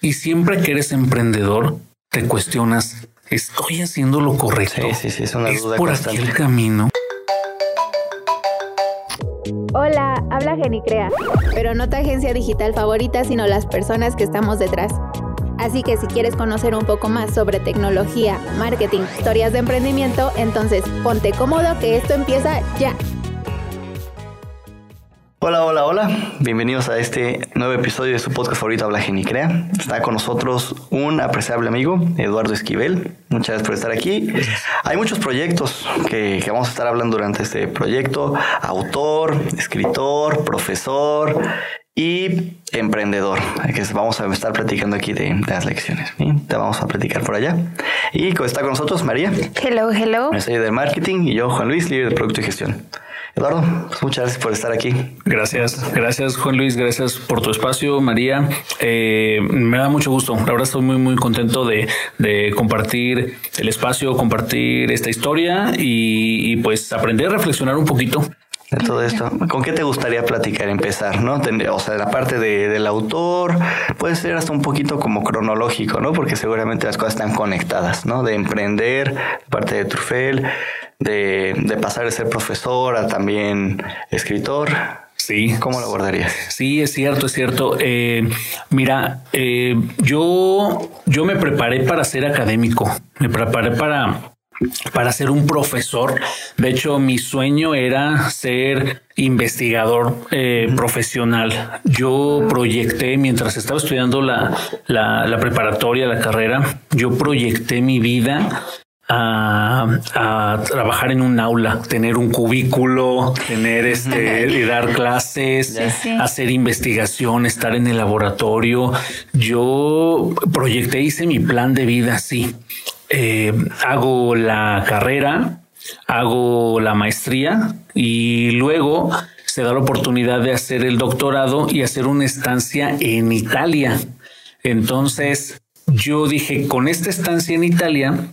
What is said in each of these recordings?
Y siempre que eres emprendedor, te cuestionas, ¿estoy haciendo lo correcto? Sí, sí, sí, es una duda por constante. aquí el camino. Hola, habla Genicrea, pero no tu agencia digital favorita, sino las personas que estamos detrás. Así que si quieres conocer un poco más sobre tecnología, marketing, historias de emprendimiento, entonces ponte cómodo que esto empieza ya. Hola, hola, hola. Bienvenidos a este nuevo episodio de su podcast favorito Habla Genicrea. Está con nosotros un apreciable amigo, Eduardo Esquivel. Muchas gracias por estar aquí. Hay muchos proyectos que, que vamos a estar hablando durante este proyecto. Autor, escritor, profesor y emprendedor, que vamos a estar platicando aquí de, de las lecciones. ¿sí? Te vamos a platicar por allá. Y está con nosotros María, Hello, hello. soy de marketing, y yo, Juan Luis, líder de producto y gestión. Eduardo, muchas gracias por estar aquí. Gracias, gracias Juan Luis, gracias por tu espacio, María. Eh, me da mucho gusto. La verdad estoy muy, muy contento de, de compartir el espacio, compartir esta historia y, y, pues aprender a reflexionar un poquito. De todo esto, ¿con qué te gustaría platicar, empezar, no? O sea, la parte de, del autor puede ser hasta un poquito como cronológico, ¿no? Porque seguramente las cosas están conectadas, ¿no? De emprender, parte de Trufel, de, de pasar de ser profesor a también escritor. Sí. ¿Cómo lo abordarías? Sí, es cierto, es cierto. Eh, mira, eh, yo, yo me preparé para ser académico, me preparé para, para ser un profesor. De hecho, mi sueño era ser investigador eh, profesional. Yo proyecté, mientras estaba estudiando la, la, la preparatoria, la carrera, yo proyecté mi vida a, a trabajar en un aula, tener un cubículo, tener este, y dar clases, sí. hacer investigación, estar en el laboratorio. Yo proyecté, hice mi plan de vida así. Eh, hago la carrera, hago la maestría y luego se da la oportunidad de hacer el doctorado y hacer una estancia en Italia. Entonces yo dije, con esta estancia en Italia,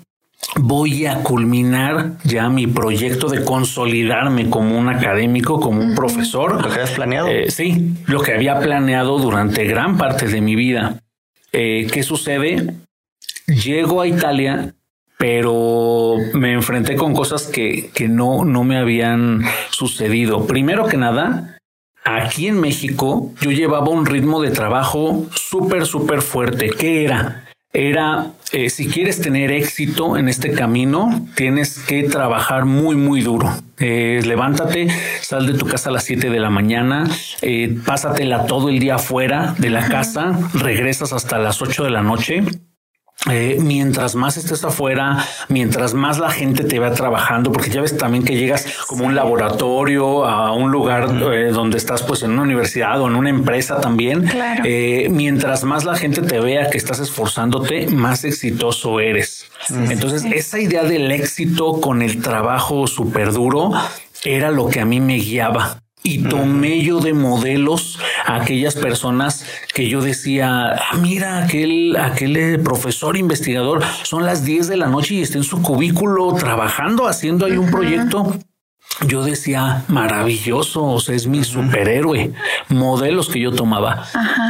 voy a culminar ya mi proyecto de consolidarme como un académico, como un profesor. ¿Lo que habías planeado? Eh, sí, lo que había planeado durante gran parte de mi vida. Eh, ¿Qué sucede? Llego a Italia, pero me enfrenté con cosas que, que no, no me habían sucedido. Primero que nada, aquí en México yo llevaba un ritmo de trabajo súper, súper fuerte. ¿Qué era? Era, eh, si quieres tener éxito en este camino, tienes que trabajar muy, muy duro. Eh, levántate, sal de tu casa a las 7 de la mañana, eh, pásatela todo el día afuera de la casa, regresas hasta las 8 de la noche. Eh, mientras más estés afuera, mientras más la gente te va trabajando, porque ya ves también que llegas como un laboratorio a un lugar eh, donde estás pues en una universidad o en una empresa también. Claro. Eh, mientras más la gente te vea que estás esforzándote, más exitoso eres. Entonces, esa idea del éxito con el trabajo súper duro era lo que a mí me guiaba. Y tomé yo de modelos a aquellas personas que yo decía, "Ah, mira, aquel, aquel eh, profesor investigador, son las 10 de la noche y está en su cubículo trabajando, haciendo ahí un proyecto. Yo decía, maravilloso, o sea, es mi superhéroe. Modelos que yo tomaba.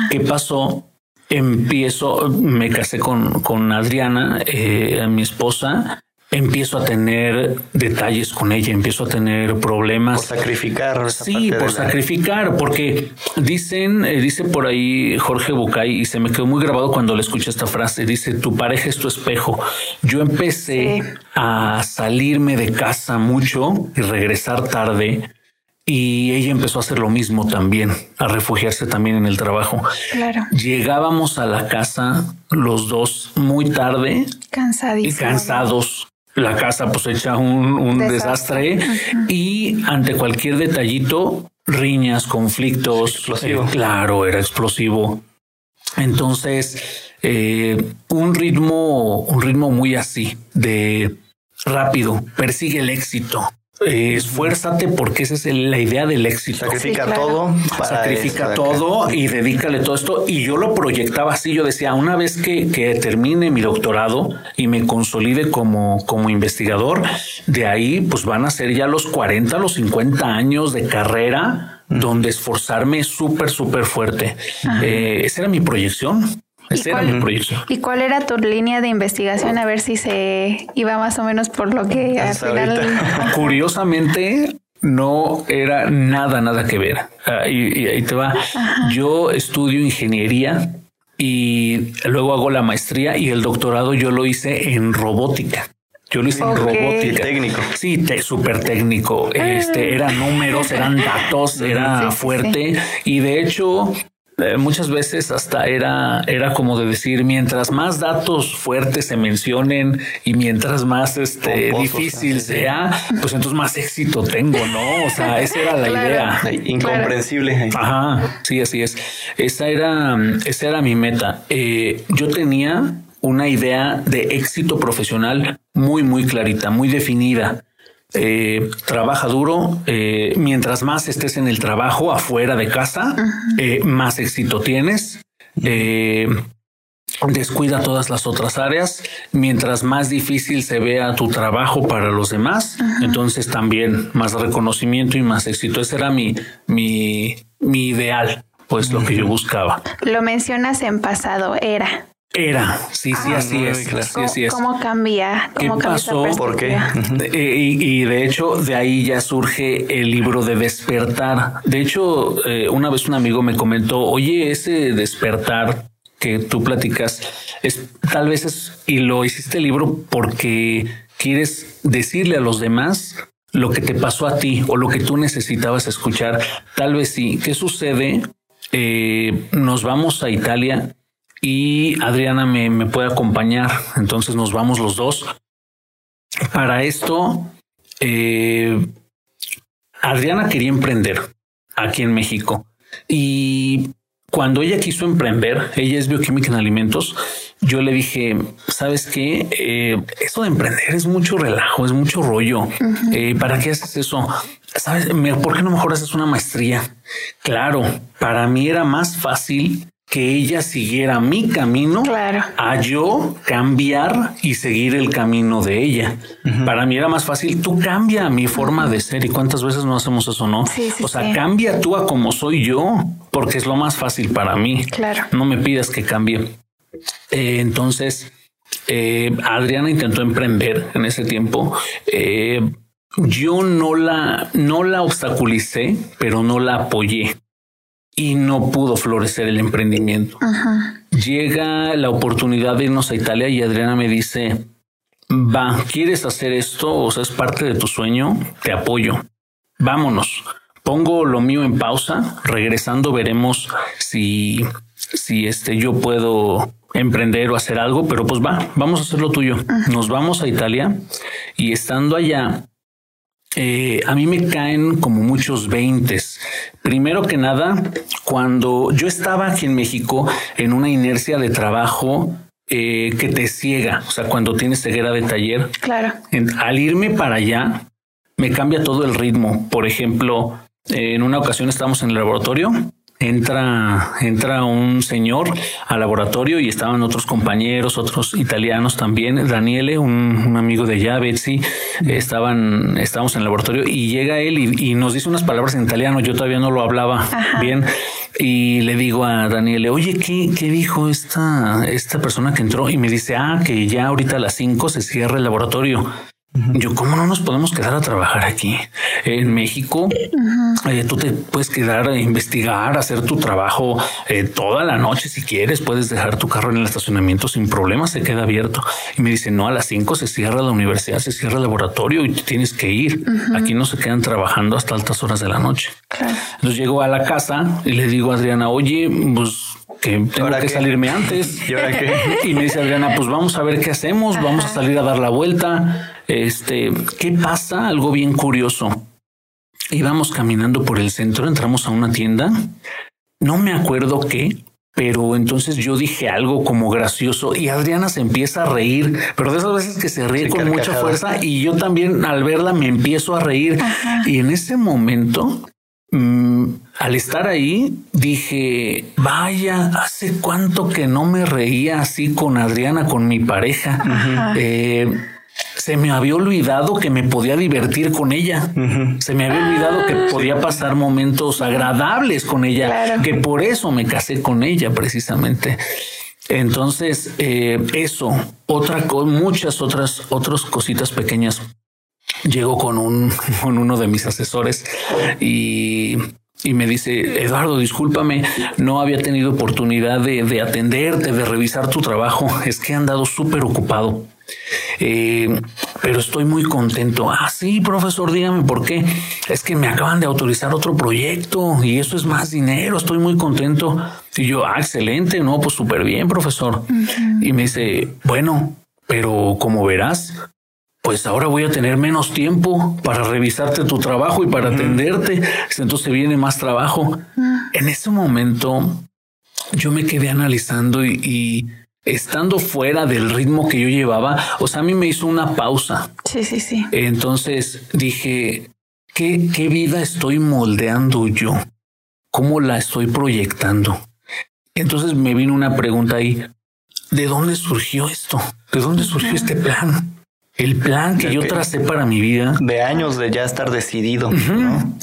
¿Qué pasó? Empiezo, me casé con, con Adriana, eh, mi esposa, empiezo a tener detalles con ella, empiezo a tener Por problemas. sacrificar. esa Sí, por la- sacrificar, porque dicen, eh, dice por ahí Jorge Bucay, y se me quedó muy grabado cuando le escuché esta frase, dice, tu pareja es tu espejo. Yo empecé Sí. a salirme de casa mucho y regresar tarde. Y ella empezó a hacer lo mismo también, a refugiarse también en el trabajo. Claro. Llegábamos a la casa los dos muy tarde y Cansadísimo. cansados. La casa pues hecha un, un desastre, Desastre. y ante cualquier detallito, riñas, conflictos. Explosivo. Eh, claro, era explosivo. Entonces, eh, un ritmo, un ritmo muy así de rápido, persigue el éxito. Eh, esfuérzate porque esa es el- la idea del éxito. Sacrifica Sí, claro. todo. para Sacrifica eso, todo y dedícale todo esto. Y yo lo proyectaba así. Yo decía, una vez que, que termine mi doctorado y me consolide como, como investigador, de ahí pues van a ser ya los 40, los 50 años de carrera donde esforzarme súper, súper fuerte. Eh, esa era mi proyección. Era mi. ¿Y cuál era tu línea de investigación? A ver si se iba más o menos por lo que al final. Curiosamente, no era nada, nada que ver. Ah, y, ahí te va. Yo estudio ingeniería y luego hago la maestría y el doctorado yo lo hice en robótica. Yo lo hice en robótica. Técnico. Sí, súper técnico. Este, ah. eran números, eran datos, era fuerte. Y de hecho, eh, muchas veces hasta era, era como de decir, mientras más datos fuertes se mencionen y mientras más este difícil sea, pues entonces más éxito tengo, ¿no? O sea, esa era la idea. Incomprensible. Ajá, sí, así es. Esa era, esa era mi meta. Eh, yo tenía una idea de éxito profesional muy, muy clarita, muy definida. Eh, trabaja duro, eh, mientras más estés en el trabajo afuera de casa, eh, más éxito tienes. descuida todas las otras áreas, mientras más difícil se vea tu trabajo para los demás, entonces también más reconocimiento y más éxito. Ese era mi, mi, mi ideal, pues lo que yo buscaba. Lo mencionas en pasado, era. Era, sí, sí, así es. Sí, ¿Cómo, cambia? ¿Cómo ¿Qué pasó? ¿Por qué? Eh, y, de hecho, de ahí ya surge el libro de despertar. De hecho, eh, una vez un amigo me comentó, oye, ese despertar que tú platicas, es tal vez es, y lo hiciste el libro porque quieres decirle a los demás lo que te pasó a ti o lo que tú necesitabas escuchar. Tal vez sí. ¿Qué sucede? Eh, nos vamos a Italia y Adriana me, puede acompañar. Entonces nos vamos los dos. Para esto, eh, Adriana quería emprender aquí en México y cuando ella quiso emprender, ella es bioquímica en alimentos, yo le dije, ¿sabes qué? Eh, eso de emprender es mucho relajo, es mucho rollo. Eh, ¿Para qué haces eso? ¿Sabes? ¿Por qué no mejor haces una maestría? Claro, para mí era más fácil que ella siguiera mi camino a yo cambiar y seguir el camino de ella. Para mí era más fácil, tú cambia mi forma de ser y cuántas veces no hacemos eso, ¿no? o sea, cambia tú a como soy yo, porque es lo más fácil para mí. Claro. No me pidas que cambie. Eh, entonces, eh, Adriana intentó emprender en ese tiempo. Eh, yo no la, no la obstaculicé, pero no la apoyé y no pudo florecer el emprendimiento. Llega la oportunidad de irnos a Italia y Adriana me dice, va, ¿quieres hacer esto? O sea, es parte de tu sueño, te apoyo. Vámonos. Pongo lo mío en pausa, regresando veremos si, si este, yo puedo emprender o hacer algo, pero pues va, vamos a hacer lo tuyo. Nos vamos a Italia y estando allá, eh, a mí me caen como muchos veintes. Primero que nada, cuando yo estaba aquí en México en una inercia de trabajo eh, que te ciega, o sea, cuando tienes ceguera de taller. Claro. al irme para allá, me cambia todo el ritmo. Por ejemplo, en una ocasión estábamos en el laboratorio entra, entra un señor al laboratorio y estaban otros compañeros, otros italianos también. Daniele, un, amigo de allá, Betsy, estaban, estábamos en el laboratorio y llega él y, nos dice unas palabras en italiano. Yo todavía no lo hablaba bien. Y le digo a Daniele, oye, ¿qué, qué dijo esta, esta persona que entró? Y me dice, ah, que ya ahorita a las cinco se cierra el laboratorio. Yo, ¿cómo no nos podemos quedar a trabajar aquí en México? Eh, tú te puedes quedar a investigar, hacer tu trabajo eh, toda la noche si quieres. Puedes dejar tu carro en el estacionamiento sin problema, se queda abierto. Y me dice, no, a las cinco se cierra la universidad, se cierra el laboratorio y tienes que ir. Aquí no se quedan trabajando hasta altas horas de la noche. Entonces llego a la casa y le digo a Adriana, oye, pues que tengo que salirme antes. ¿Y, y me dice Adriana, pues vamos a ver qué hacemos, vamos a salir a dar la vuelta. Este, ¿qué pasa? Algo bien curioso. Íbamos caminando por el centro, entramos a una tienda. No me acuerdo qué, pero entonces yo dije algo como gracioso y Adriana se empieza a reír, pero de esas veces que se ríe con mucha fuerza y yo también al verla me empiezo a reír. Y en ese momento, mm, al estar ahí, dije, vaya, hace cuánto que no me reía así con Adriana, con mi pareja se me había olvidado que me podía divertir con ella. Se me había olvidado que podía pasar momentos agradables con ella, que por eso me casé con ella precisamente. Entonces, eh, eso, otra cosa, muchas otras, otras cositas pequeñas. Llego con un, con uno de mis asesores y y me dice, Eduardo, discúlpame, no había tenido oportunidad de, de atenderte, de revisar tu trabajo. Es que he andado súper ocupado. Eh, pero estoy muy contento. Ah, sí, profesor, dígame por qué. Es que me acaban de autorizar otro proyecto y eso es más dinero. Estoy muy contento. Y yo, ah, excelente, no, pues súper bien, profesor. Y me dice, bueno, pero como verás, pues ahora voy a tener menos tiempo para revisarte tu trabajo y para atenderte. Entonces viene más trabajo. En ese momento yo me quedé analizando y, estando fuera del ritmo que yo llevaba, o sea, a mí me hizo una pausa. Sí, sí, sí. Entonces dije, ¿qué, qué vida estoy moldeando yo? ¿Cómo la estoy proyectando? Entonces me vino una pregunta ahí. ¿De dónde surgió esto? ¿De dónde surgió este plan? el plan que yo tracé para mi vida. De años de ya estar decidido.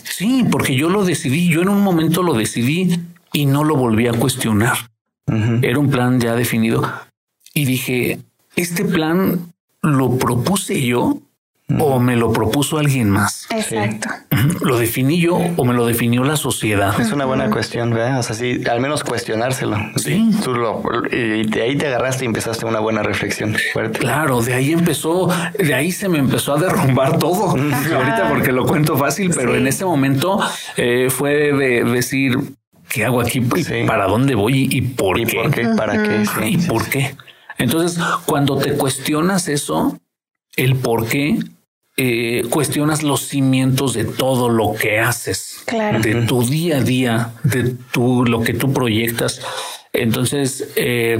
Sí, porque yo lo decidí, yo en un momento lo decidí y no lo volví a cuestionar. Era un plan ya definido. Y dije, este plan lo propuse yo o me lo propuso alguien más. Exacto. ¿Lo definí yo o me lo definió la sociedad? Es una buena cuestión, ¿verdad? O sea, sí, al menos cuestionárselo. Sí. Tú lo, y de ahí te agarraste y empezaste una buena reflexión fuerte. Claro, de ahí empezó, de ahí se me empezó a derrumbar todo. Ahorita porque lo cuento fácil, pero en ese momento eh, fue de decir, ¿qué hago aquí? ¿Para dónde voy? ¿Y por ¿Y qué? por qué? ¿Para qué? ¿Y por qué? Entonces, cuando te cuestionas eso, el por qué, eh, cuestionas los cimientos de todo lo que haces, de tu día a día, de tu, lo que tú proyectas. Entonces, eh,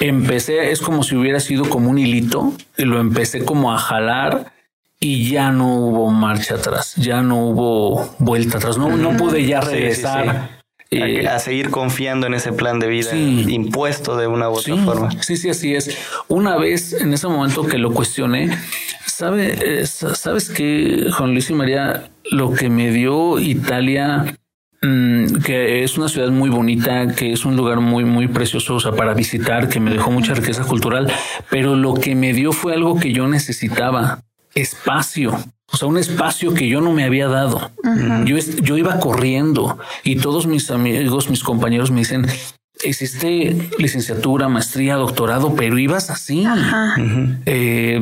empecé, es como si hubiera sido como un hilito, y lo empecé como a jalar y ya no hubo marcha atrás, ya no hubo vuelta atrás, no, no pude ya regresar. Eh, a, seguir confiando en ese plan de vida impuesto de una u otra forma. Sí, sí, así es. Una vez en ese momento que lo cuestioné, sabe, eh, sabes que Juan Luis y María, lo que me dio Italia, mm, que es una ciudad muy bonita, que es un lugar muy, muy precioso para visitar, que me dejó mucha riqueza cultural, pero lo que me dio fue algo que yo necesitaba, espacio. O sea, un espacio que yo no me había dado. yo, yo iba corriendo y todos mis amigos, mis compañeros me dicen, hiciste licenciatura, maestría, doctorado, pero ibas así. Eh,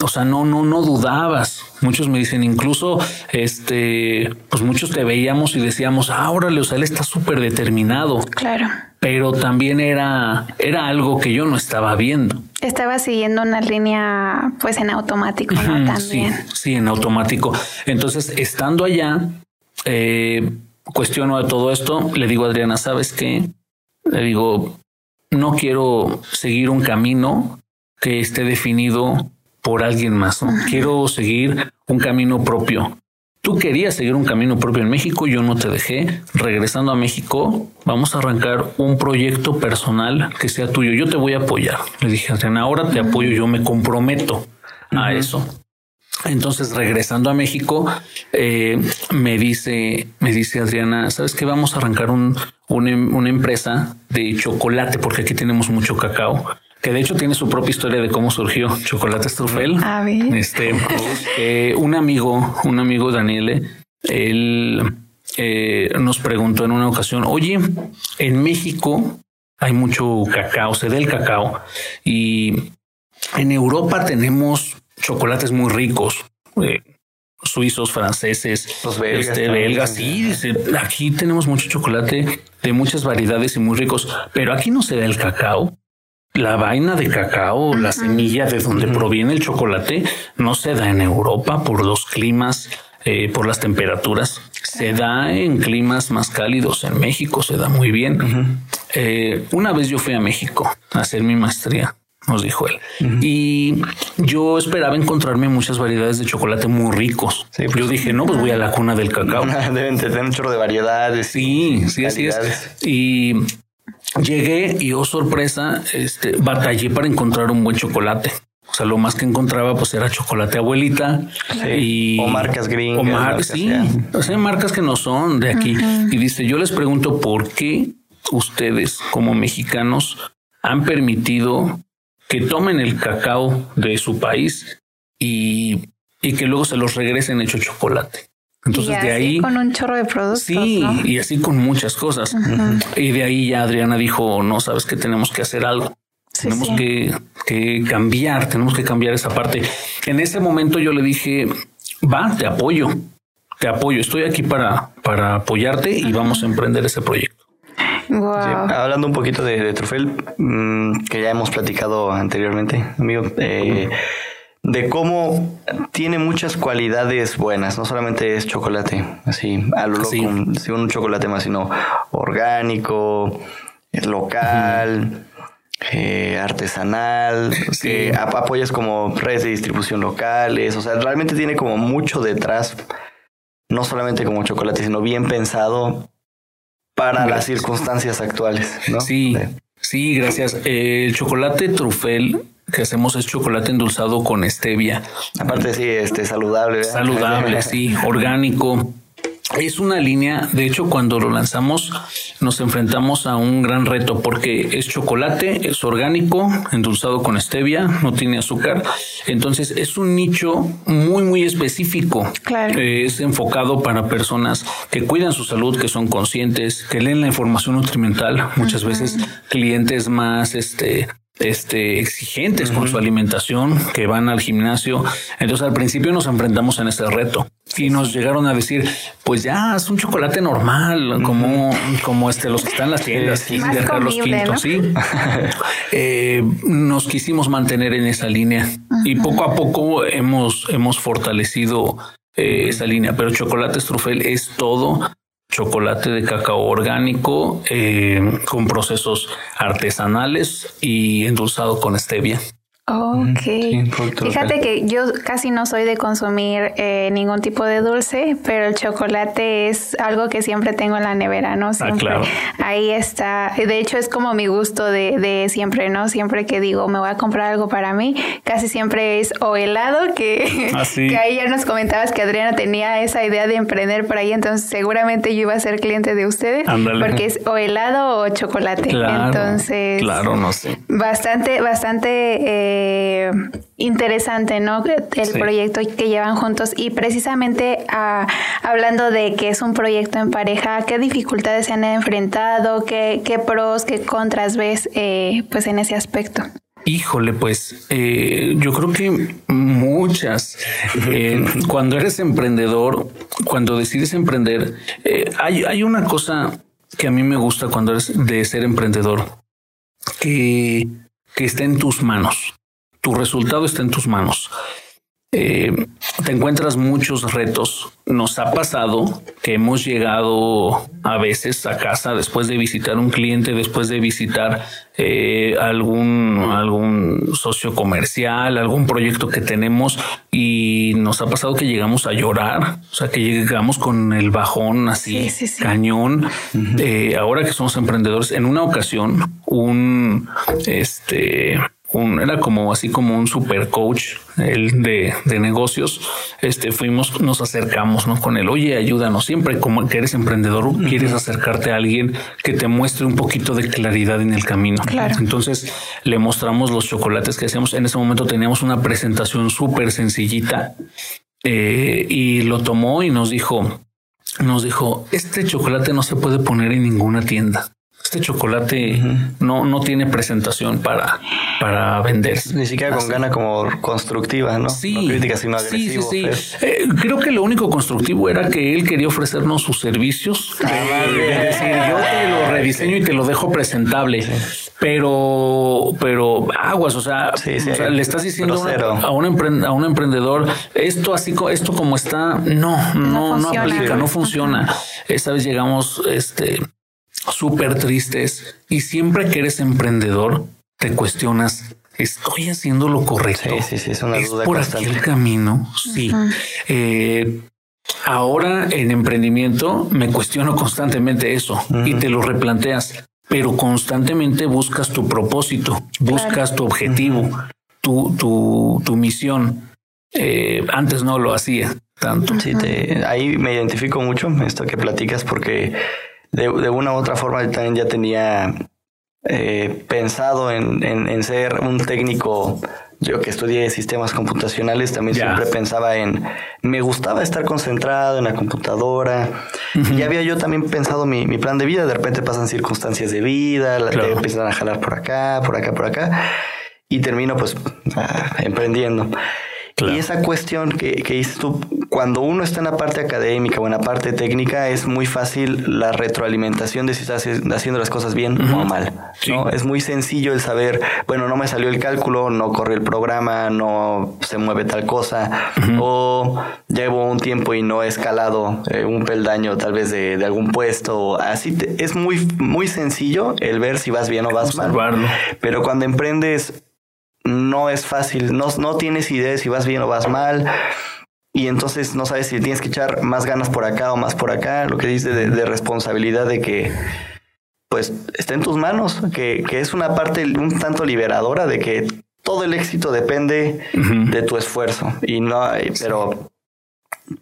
o sea, no, no, no dudabas. Muchos me dicen, incluso, este, pues muchos te veíamos y decíamos, ah, órale, o sea, él está súper determinado. Claro. Pero también era, era algo que yo no estaba viendo. Estaba siguiendo una línea, pues en automático, ¿no? También. Sí, sí, en automático. Entonces, estando allá, eh, cuestiono de todo esto, le digo a Adriana, ¿sabes qué? Le digo, no quiero seguir un camino que esté definido por alguien más. Quiero seguir un camino propio. Tú querías seguir un camino propio en México, yo no te dejé. Regresando a México, vamos a arrancar un proyecto personal que sea tuyo. Yo te voy a apoyar. Le dije, Adriana, ahora te apoyo, yo me comprometo a eso. Entonces, regresando a México, eh, me dice, me dice Adriana, ¿sabes qué? Vamos a arrancar un, una empresa de chocolate, porque aquí tenemos mucho cacao que de hecho tiene su propia historia de cómo surgió Chocolate Truffel. Este, eh, un amigo, un amigo Daniele, él eh, nos preguntó en una ocasión, oye, en México hay mucho cacao, se da el cacao y en Europa tenemos chocolates muy ricos. Eh, suizos, franceses, los belgas, este, belgas. Sí, aquí tenemos mucho chocolate de muchas variedades y muy ricos, pero aquí no se da el cacao la vaina de cacao, la semilla de donde proviene el chocolate, no se da en Europa por los climas, eh, por las temperaturas. Se da en climas más cálidos. En México se da muy bien. Eh, una vez yo fui a México a hacer mi maestría nos dijo él. Y yo esperaba encontrarme muchas variedades de chocolate muy ricos. Pues yo dije, no, pues voy a la cuna del cacao. Deben tener un chorro de variedades. Sí, sí, así es. Y Llegué y, oh sorpresa, este, batallé para encontrar un buen chocolate. O sea, lo más que encontraba pues era chocolate abuelita y o marcas gringas. O marcas, sí, o sea, marcas que no son de aquí. Y dice, yo les pregunto por qué ustedes como mexicanos han permitido que tomen el cacao de su país y, y que luego se los regresen hecho chocolate. Entonces y de ahí con un chorro de productos. Sí, y así con muchas cosas. Y de ahí ya Adriana dijo, no sabes que tenemos que hacer algo. tenemos Que, que cambiar, tenemos que cambiar esa parte. En ese momento yo le dije, va, te apoyo, te apoyo, estoy aquí para, para apoyarte y vamos a emprender ese proyecto. hablando un poquito de, Trufel, mm, que ya hemos platicado anteriormente, amigo, eh, de cómo tiene muchas cualidades buenas, no solamente es chocolate, así, a lo loco, un chocolate más, sino orgánico, local. Eh, artesanal, que apoyas como redes de distribución locales, o sea, realmente tiene como mucho detrás, no solamente como chocolate, sino bien pensado para las circunstancias actuales, ¿no? Sí, sí, gracias. el chocolate trufel que hacemos es chocolate endulzado con stevia. Aparte, sí, este saludable. Saludable, sí, orgánico. Es una línea, de hecho cuando lo lanzamos nos enfrentamos a un gran reto porque es chocolate, es orgánico, endulzado con stevia, no tiene azúcar, entonces es un nicho muy muy específico. Claro. es enfocado para personas que cuidan su salud, que son conscientes, que leen la información nutrimental, muchas veces clientes más este este, exigentes con su alimentación, que van al gimnasio. Entonces al principio nos enfrentamos en ese reto y nos llegaron a decir, pues ya es un chocolate normal, como, como este, los que están en las tiendas, de Carlos sí. Eh, nos quisimos mantener en esa línea y poco a poco hemos, hemos fortalecido eh, esa línea, pero chocolate Trufel es todo chocolate de cacao orgánico eh, con procesos artesanales y endulzado con stevia. Ok. Fíjate que yo casi no soy de consumir eh, ningún tipo de dulce, pero el chocolate es algo que siempre tengo en la nevera, ¿no? Ah, siempre. Ahí está. De hecho, es como mi gusto de, de, siempre, ¿no? Siempre que digo, me voy a comprar algo para mí, casi siempre es o helado, que, ah, que ahí ya nos comentabas que Adriana tenía esa idea de emprender por ahí, entonces seguramente yo iba a ser cliente de ustedes, porque es o helado o chocolate. Claro, entonces, claro, no sé. Bastante, bastante... Eh, eh, interesante, ¿no? El proyecto que llevan juntos y precisamente ah, hablando de que es un proyecto en pareja, ¿qué dificultades se han enfrentado? ¿Qué, qué pros, qué contras ves eh, pues en ese aspecto? Híjole, pues eh, yo creo que muchas. cuando eres emprendedor, cuando decides emprender, hay, hay una cosa que a mí me gusta cuando eres de ser emprendedor, que, que está en tus manos tu resultado está en tus manos. Eh, te encuentras muchos retos. Nos ha pasado que hemos llegado a veces a casa después de visitar un cliente, después de visitar eh, algún, algún socio comercial, algún proyecto que tenemos y nos ha pasado que llegamos a llorar, o sea, que llegamos con el bajón así, cañón. Eh, ahora que somos emprendedores, en una ocasión, un, este, un, era como así como un super coach el de, de, negocios. Este fuimos, nos acercamos ¿no? con él. Oye, ayúdanos. Siempre como que eres emprendedor, quieres acercarte a alguien que te muestre un poquito de claridad en el camino. Claro. Entonces le mostramos los chocolates que hacíamos. En ese momento teníamos una presentación súper sencillita eh, y lo tomó y nos dijo, nos dijo, este chocolate no se puede poner en ninguna tienda este chocolate no, no tiene presentación para, para vender. Ni siquiera con gana como constructiva, ¿no? Sí. No crítica, sino agresivo. Sí, sí, sí. Eh, creo que lo único constructivo era que él quería ofrecernos sus servicios. Ah, decir, yo te lo rediseño y te lo dejo presentable. Pero, pero aguas, o sea, le estás diciendo a, un a un emprendedor, esto así, esto como está, no, no, no, aplica, no funciona. Esta vez llegamos, este, súper tristes y siempre que eres emprendedor te cuestionas, ¿estoy haciendo lo correcto? Sí, sí, sí, es una duda por aquí el camino? Sí. Eh, ahora en emprendimiento me cuestiono constantemente eso y te lo replanteas, pero constantemente buscas tu propósito, buscas tu objetivo, tu, tu, tu misión. Eh, antes no lo hacía tanto. Sí, te, ahí me identifico mucho esto que platicas porque de, de una u otra forma también ya tenía eh, pensado en, en, ser un técnico yo que estudié sistemas computacionales también siempre pensaba en, me gustaba estar concentrado en la computadora. Y había yo también pensado mi, mi, plan de vida, de repente pasan circunstancias de vida, la, te empiezan a jalar por acá, por acá, por acá, y termino pues ah, emprendiendo. Y esa cuestión que, que dices tú, cuando uno está en la parte académica o en la parte técnica, es muy fácil la retroalimentación de si estás haciendo las cosas bien o mal. ¿no? Es muy sencillo el saber, bueno, no me salió el cálculo, no corre el programa, no se mueve tal cosa, o llevo un tiempo y no he escalado eh, un peldaño tal vez de, de algún puesto. Así es muy, muy sencillo el ver si vas bien o vas mal. Pero cuando emprendes no es fácil, no, no tienes idea de si vas bien o vas mal. Y entonces no sabes si tienes que echar más ganas por acá o más por acá. Lo que dice de, responsabilidad de que pues está en tus manos, que, que, es una parte un tanto liberadora de que todo el éxito depende de tu esfuerzo. Y no pero,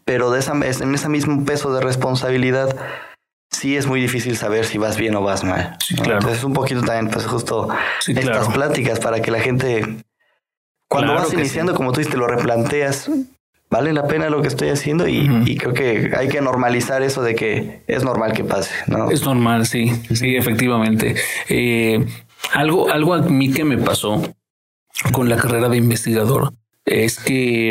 pero de esa, en ese mismo peso de responsabilidad sí es muy difícil saber si vas bien o vas mal. Sí, claro. Entonces un poquito también, pues justo estas pláticas para que la gente, cuando vas iniciando, como tú dices, lo replanteas, vale la pena lo que estoy haciendo y, creo que hay que normalizar eso de que es normal que pase, ¿no? Es normal, sí, sí, efectivamente. Eh, algo, algo a mí que me pasó con la carrera de investigador es que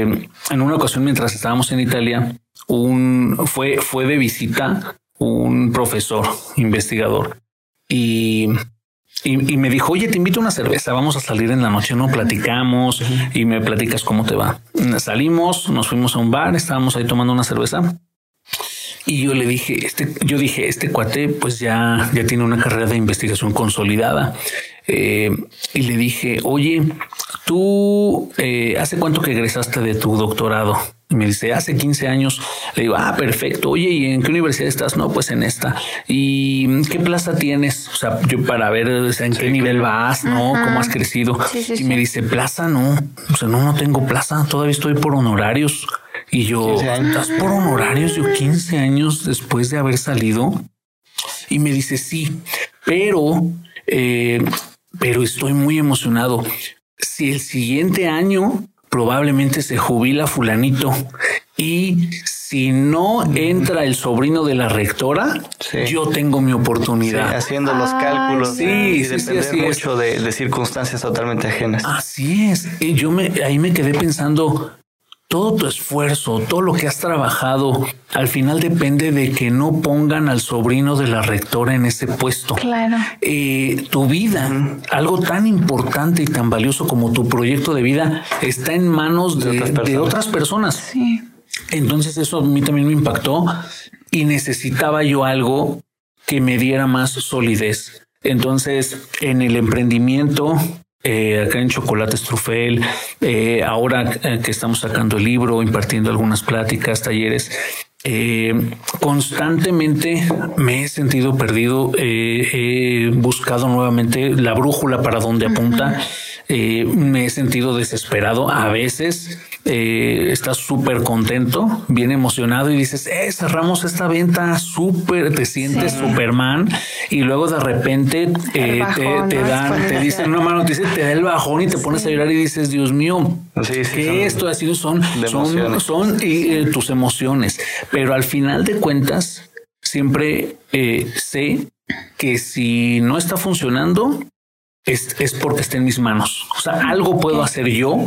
en una ocasión mientras estábamos en Italia, un fue, fue de visita un profesor investigador y, y, me dijo, oye, te invito a una cerveza, vamos a salir en la noche, no platicamos y me platicas cómo te va. Salimos, nos fuimos a un bar, estábamos ahí tomando una cerveza. Y yo le dije, este, yo dije, este cuate pues ya, ya tiene una carrera de investigación consolidada. Eh, y le dije, oye, tú, eh, ¿hace cuánto que egresaste de tu doctorado? Y me dice, hace 15 años. Le digo, ah, perfecto. Oye, ¿y en qué universidad estás? No, pues en esta. ¿Y qué plaza tienes? O sea, yo para ver en qué nivel vas, ¿no? ¿Cómo has crecido? y me dice, plaza, no. O sea, no, no tengo plaza. Todavía estoy por honorarios. Y yo, ¿estás por honorarios? Yo 15 años después de haber salido. Y me dice, sí, pero, eh, pero estoy muy emocionado. Si el siguiente año probablemente se jubila fulanito y si no entra el sobrino de la rectora, yo tengo mi oportunidad. haciendo los cálculos. Sí, sí, sí, mucho de, de, circunstancias totalmente ajenas. Así es. Y yo me ahí me quedé pensando, todo tu esfuerzo, todo lo que has trabajado, al final depende de que no pongan al sobrino de la rectora en ese puesto. Claro. Eh, tu vida, algo tan importante y tan valioso como tu proyecto de vida, está en manos de, otras personas. Sí. Entonces eso a mí también me impactó y necesitaba yo algo que me diera más solidez. Entonces, en el emprendimiento, eh, acá en Chocolate Trufel, eh, ahora eh, que estamos sacando el libro, impartiendo algunas pláticas, talleres, constantemente me he sentido perdido, he buscado nuevamente la brújula para donde apunta. Eh, me he sentido desesperado. A veces eh, estás súper contento, bien emocionado y dices, eh, cerramos esta venta súper, te sientes Superman y luego de repente eh, te, dan, te dicen una mano, te, te da el bajón y te pones a llorar y dices, Dios mío, que esto ha sido son, son, son tus emociones. Pero al final de cuentas, siempre sé que si no está funcionando, es, porque está en mis manos. O sea, algo puedo hacer yo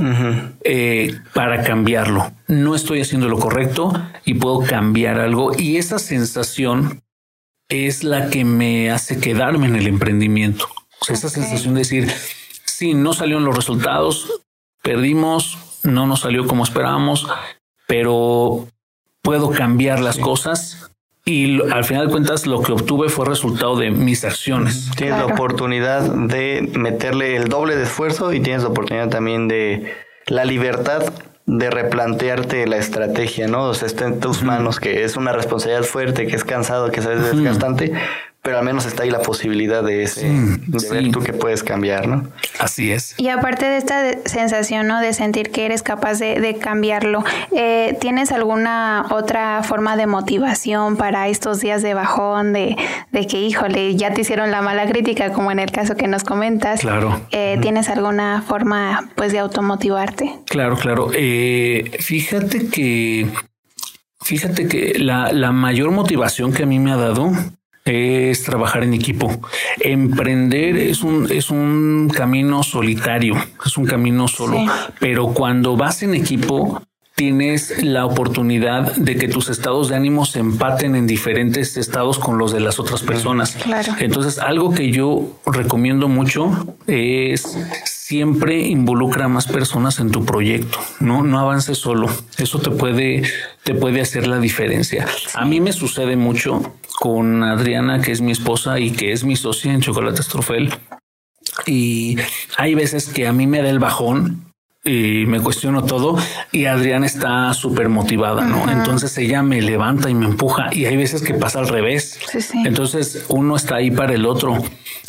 eh, para cambiarlo. No estoy haciendo lo correcto y puedo cambiar algo. Y esa sensación es la que me hace quedarme en el emprendimiento. O sea, esa sensación de decir, sí, no salieron los resultados, perdimos, no nos salió como esperábamos, pero puedo cambiar las cosas y al final de cuentas lo que obtuve fue resultado de mis acciones. Tienes la oportunidad de meterle el doble de esfuerzo y tienes la oportunidad también de la libertad de replantearte la estrategia, ¿no? O sea, está en tus manos, que es una responsabilidad fuerte, que es cansado, que es desgastante, pero al menos está ahí la posibilidad de, ese, de ver tú que puedes cambiar, ¿no? Así es. Y aparte de esta sensación, ¿no? De sentir que eres capaz de, cambiarlo, eh, ¿tienes alguna otra forma de motivación para estos días de bajón, de, de, que, híjole, ya te hicieron la mala crítica, como en el caso que nos comentas? Claro. Eh, ¿Tienes alguna forma, pues, de automotivarte? Claro, claro. Eh, fíjate que Fíjate que la, la, mayor motivación que a mí me ha dado es trabajar en equipo. Emprender es un, es un camino solitario, es un camino solo, pero cuando vas en equipo, tienes la oportunidad de que tus estados de ánimo se empaten en diferentes estados con los de las otras personas. Claro. Entonces, algo que yo recomiendo mucho es siempre involucra a más personas en tu proyecto. No, no avances solo. Eso te puede, te puede hacer la diferencia. A mí me sucede mucho con Adriana, que es mi esposa y que es mi socia en Chocolates Trofel. Y hay veces que a mí me da el bajón y me cuestiono todo y Adriana está súper motivada, ¿no? Entonces ella me levanta y me empuja y hay veces que pasa al revés. Entonces uno está ahí para el otro.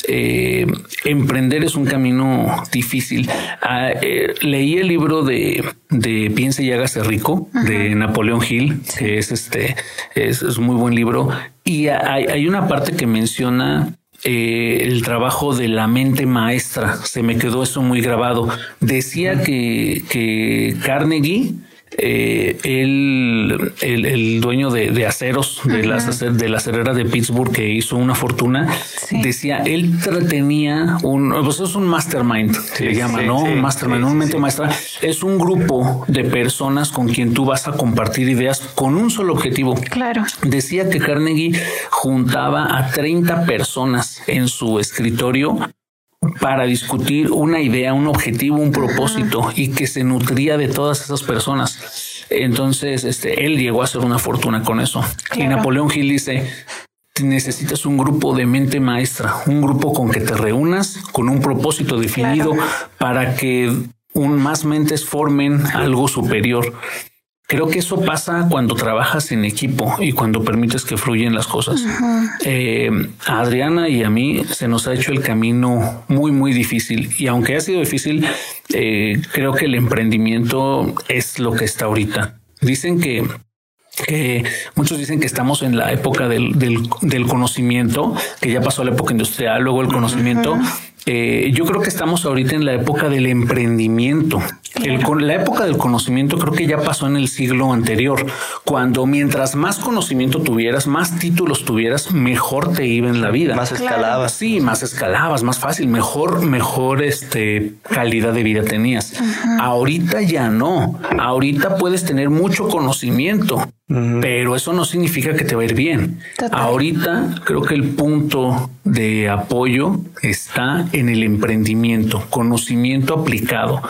Eh, emprender es un camino difícil. Ah, eh, leí el libro de, de Piense y hágase rico de Napoleón Hill, que es este, es, es, muy buen libro. Y hay, hay una parte que menciona eh, el trabajo de la mente maestra. Se me quedó eso muy grabado. Decía que, que Carnegie eh, el, el, dueño de, aceros de, las, de la acerera de Pittsburgh que hizo una fortuna, decía, él tenía un, pues es un mastermind, se llama, ¿no? un mastermind, un mente maestra. Es un grupo de personas con quien tú vas a compartir ideas con un solo objetivo. Claro. Decía que Carnegie juntaba a 30 personas en su escritorio para discutir una idea, un objetivo, un propósito y que se nutría de todas esas personas. Entonces, este, él llegó a hacer una fortuna con eso. Y Napoleón Hill dice, necesitas un grupo de mente maestra, un grupo con que te reúnas con un propósito definido para que un más mentes formen algo superior. Creo que eso pasa cuando trabajas en equipo y cuando permites que fluyen las cosas. Eh, a Adriana y a mí se nos ha hecho el camino muy, muy difícil. Y aunque ha sido difícil, eh, creo que el emprendimiento es lo que está ahorita. Dicen que muchos dicen que estamos en la época del, del, conocimiento, que ya pasó la época industrial, luego el conocimiento. Eh, yo creo que estamos ahorita en la época del emprendimiento. la época del conocimiento creo que ya pasó en el siglo anterior, cuando mientras más conocimiento tuvieras, más títulos tuvieras, mejor te iba en la vida. Más escalabas. Sí, más escalabas, más fácil, mejor, mejor este, calidad de vida tenías. Ahorita ya no. Ahorita puedes tener mucho conocimiento, pero eso no significa que te va a ir bien. Ahorita creo que el punto de apoyo está en el emprendimiento, conocimiento aplicado.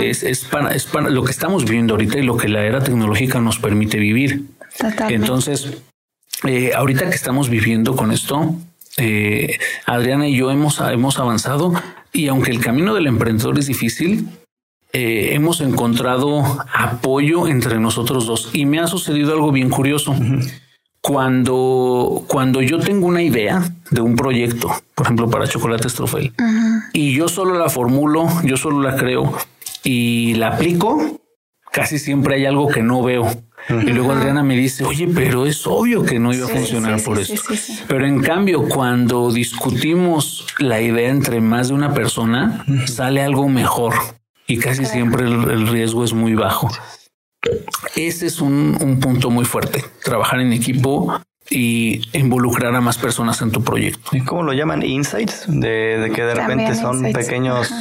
es, es, para, es para lo que estamos viviendo ahorita y lo que la era tecnológica nos permite vivir. Entonces, eh, ahorita que estamos viviendo con esto, eh, Adriana y yo hemos, hemos avanzado y aunque el camino del emprendedor es difícil, eh, hemos encontrado apoyo entre nosotros dos y me ha sucedido algo bien curioso. Cuando, cuando yo tengo una idea de un proyecto, por ejemplo, para Chocolate Trofel, y yo solo la formulo, yo solo la creo y la aplico, casi siempre hay algo que no veo. Y luego Adriana me dice, oye, pero es obvio que no iba a funcionar por esto. Pero en cambio, cuando discutimos la idea entre más de una persona, sale algo mejor y casi siempre el, riesgo es muy bajo. Ese es un, punto muy fuerte. Trabajar en equipo y involucrar a más personas en tu proyecto. ¿Y cómo lo llaman? Insights, de, que de repente son pequeños,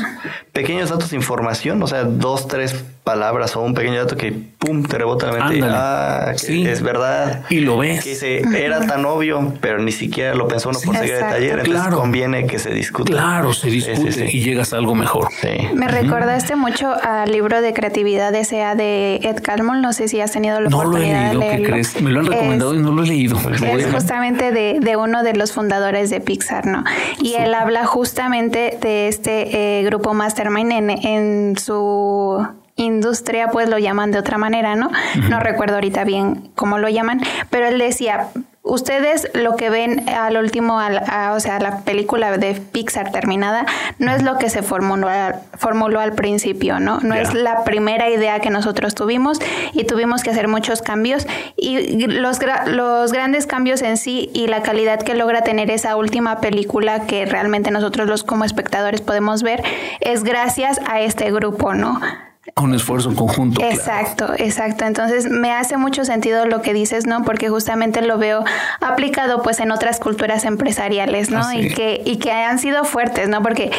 pequeños datos de información, o sea, dos, tres palabras o un pequeño dato que pum te rebota la mente. Ah, es verdad. Y lo ves. Que era tan obvio, pero ni siquiera lo pensó uno por seguir de taller. Entonces conviene que se discute. Claro, se discute y llegas a algo mejor. Me recordaste mucho al libro de creatividad S.A. de Ed Calmon. No sé si has tenido la oportunidad de leerlo. ¿qué crees? Me lo han recomendado y no lo he leído. Es justamente de, de, uno de los fundadores de Pixar, ¿no? Y él habla justamente de este eh, grupo Mastermind en, en su industria pues lo llaman de otra manera, ¿no? No recuerdo ahorita bien cómo lo llaman, pero él decía, ustedes lo que ven al último, o sea, la película de Pixar terminada, no es lo que se formuló, formuló al principio, ¿no? No es la primera idea que nosotros tuvimos y tuvimos que hacer muchos cambios y los, los grandes cambios en sí y la calidad que logra tener esa última película que realmente nosotros los como espectadores podemos ver es gracias a este grupo, ¿no? Un esfuerzo conjunto. Exacto, exacto. Entonces me hace mucho sentido lo que dices, ¿no? Porque justamente lo veo aplicado pues en otras culturas empresariales, ¿no? Y que y que han sido fuertes, ¿no? Porque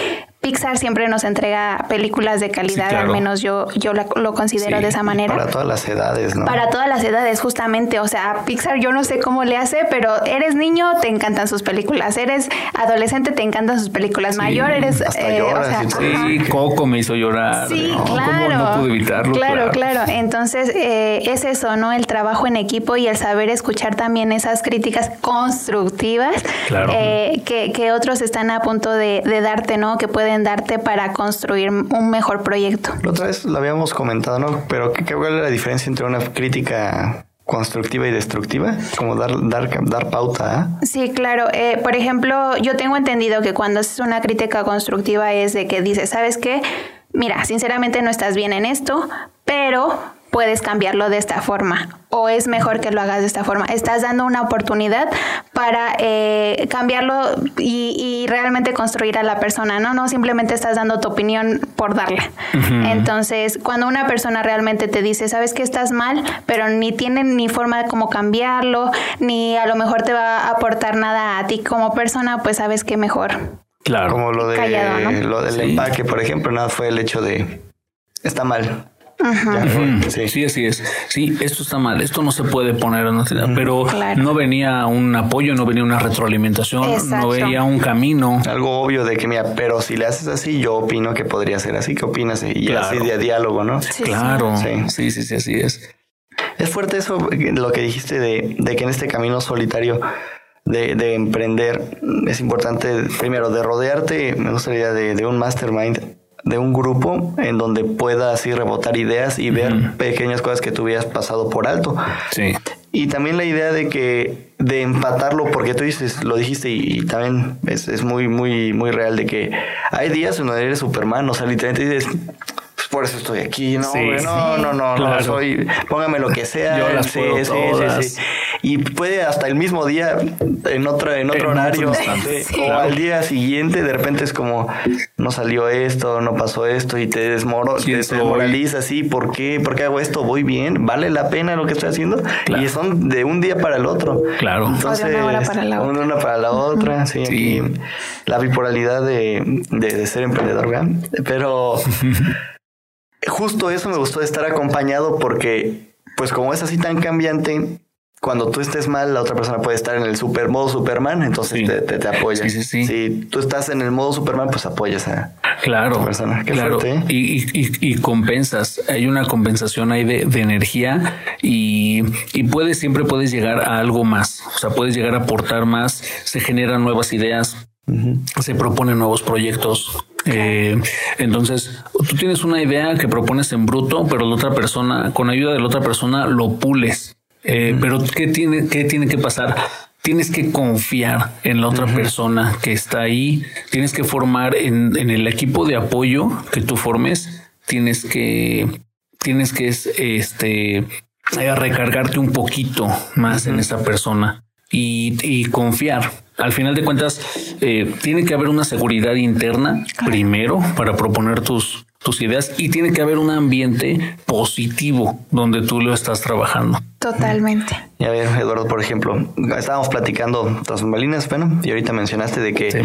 Pixar siempre nos entrega películas de calidad, al menos yo, yo lo considero de esa manera. Para todas las edades, ¿no? Para todas las edades, justamente. O sea, Pixar yo no sé cómo le hace, pero eres niño, te encantan sus películas. Eres adolescente, te encantan sus películas. Mayor, eres... Eh, o sea, sí, Coco me hizo llorar. Sí, claro. No pude evitarlo. Claro, claro. Entonces, eh, es eso, ¿no? El trabajo en equipo y el saber escuchar también esas críticas constructivas eh, que, que, otros están a punto de, de darte, ¿no? Que pueden darte para construir un mejor proyecto. La otra vez lo habíamos comentado, ¿no? Pero ¿qué, cuál es la diferencia entre una crítica constructiva y destructiva, como dar, dar, dar pauta. ¿ah? Sí, claro. Eh, por ejemplo, yo tengo entendido que cuando haces una crítica constructiva es de que dices, ¿sabes qué? Mira, sinceramente no estás bien en esto, pero puedes cambiarlo de esta forma o es mejor que lo hagas de esta forma. Estás dando una oportunidad para eh, cambiarlo y, realmente construir a la persona, ¿no? No simplemente estás dando tu opinión por darla. Entonces, cuando una persona realmente te dice, sabes que estás mal, pero ni tiene ni forma de cómo cambiarlo, ni a lo mejor te va a aportar nada a ti como persona, pues sabes que mejor. Claro. Como lo, de, lo del empaque, por ejemplo, nada fue el hecho de, está mal Sí. así es. Sí, esto está mal, esto no se puede poner, pero no venía un apoyo, no venía una retroalimentación, no venía un camino. Algo obvio de que, mira, pero si le haces así, yo opino que podría ser así, ¿qué opinas? Y así de diálogo, ¿no? claro, sí. sí, sí, así es. Es fuerte eso, lo que dijiste de, que en este camino solitario de, emprender es importante, primero, de rodearte, me gustaría de, de un mastermind de un grupo en donde puedas ir rebotar ideas y ver pequeñas cosas que tú hubieras pasado por alto. Sí. Y también la idea de que de empatarlo, porque tú dices, lo dijiste y, también es, es, muy, muy, muy real de que hay días en donde eres Superman, o sea, literalmente dices, pues por eso estoy aquí, no, no, no, no, no, soy, póngame lo que sea. Yo las sí, sí, sí, y puede hasta el mismo día, en otro, en otro horario, o al día siguiente, de repente es como, no salió esto, no pasó esto, y te, desmoro, te desmoralizas, sí, ¿por qué? ¿Por qué hago esto? ¿Voy bien? ¿Vale la pena lo que estoy haciendo? Y son de un día para el otro. Claro. Entonces, una hora para la otra. Una para la otra, sí. la bipolaridad de, de, ser emprendedor, ¿verdad? Pero justo eso me gustó de estar acompañado porque, pues como es así tan cambiante, cuando tú estés mal, la otra persona puede estar en el super modo Superman, entonces te, te, apoya. si tú estás en el modo Superman, pues apoyas a claro, persona. claro. Y, y, compensas. Hay una compensación ahí de, de energía y, y, puedes, siempre puedes llegar a algo más. O sea, puedes llegar a aportar más, se generan nuevas ideas, se proponen nuevos proyectos. Eh, entonces, tú tienes una idea que propones en bruto, pero la otra persona, con ayuda de la otra persona, lo pules eh, pero ¿qué tiene, ¿qué tiene que pasar? Tienes que confiar en la otra persona que está ahí. Tienes que formar en, en, el equipo de apoyo que tú formes. Tienes que, tienes que este, eh, recargarte un poquito más en esa persona y, y, confiar. Al final de cuentas, eh, tiene que haber una seguridad interna primero para proponer tus, tus ideas y tiene que haber un ambiente positivo donde tú lo estás trabajando. Totalmente. Y a ver, Eduardo, por ejemplo, estábamos platicando tras bambalinas, bueno, y ahorita mencionaste de que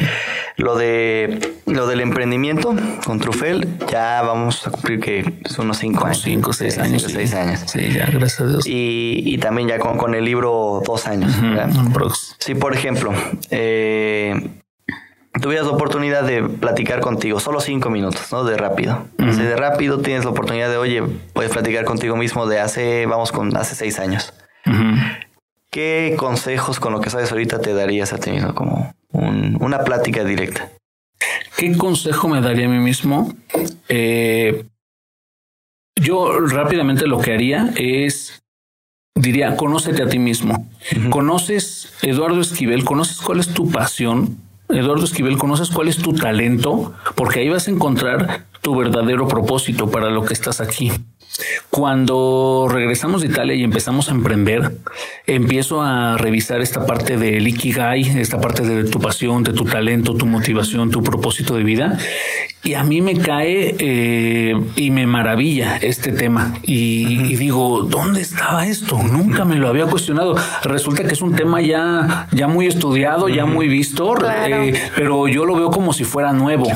lo de lo del emprendimiento con Trufel, ya vamos a cumplir que son unos cinco años. Cinco, seis años. seis años. Sí, ya, gracias a Dios. Y, y también ya con, con, el libro dos años. Sí, por ejemplo, eh, tuvieras la oportunidad de platicar contigo, solo cinco minutos, ¿no? De rápido. Así de rápido tienes la oportunidad de, oye, puedes platicar contigo mismo de hace, vamos con, hace seis años. ¿Qué consejos con lo que sabes ahorita te darías a ti mismo como una plática directa? ¿Qué consejo me daría a mí mismo? Eh, yo rápidamente lo que haría es diría, conócete a ti mismo. Conoces, Eduardo Esquivel, conoces cuál es tu pasión. Eduardo Esquivel, conoces cuál es tu talento, porque ahí vas a encontrar tu verdadero propósito para lo que estás aquí. Cuando regresamos de Italia y empezamos a emprender, empiezo a revisar esta parte del Ikigai, esta parte de tu pasión, de tu talento, tu motivación, tu propósito de vida. Y a mí me cae eh, y me maravilla este tema. Y, digo, ¿dónde estaba esto? Nunca me lo había cuestionado. Resulta que es un tema ya, ya muy estudiado, ya muy visto, eh, pero yo lo veo como si fuera nuevo.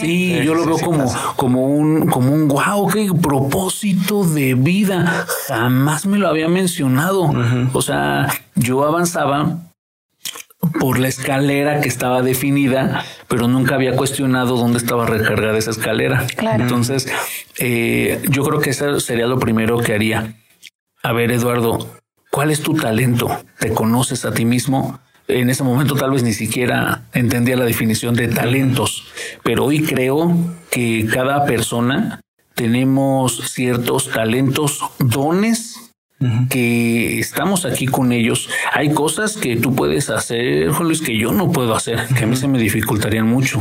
Sí, yo lo veo como, como un, como un wow, qué propósito de vida. Jamás me lo había mencionado. O sea, yo avanzaba por la escalera que estaba definida, pero nunca había cuestionado dónde estaba recargada esa escalera. Entonces, eh, yo creo que eso sería lo primero que haría. A ver, Eduardo, ¿cuál es tu talento? ¿Te conoces a ti mismo? En ese momento tal vez ni siquiera entendía la definición de talentos, pero hoy creo que cada persona tenemos ciertos talentos, dones que estamos aquí con ellos. Hay cosas que tú puedes hacer, Juan Luis, que yo no puedo hacer, que a mí se me dificultarían mucho.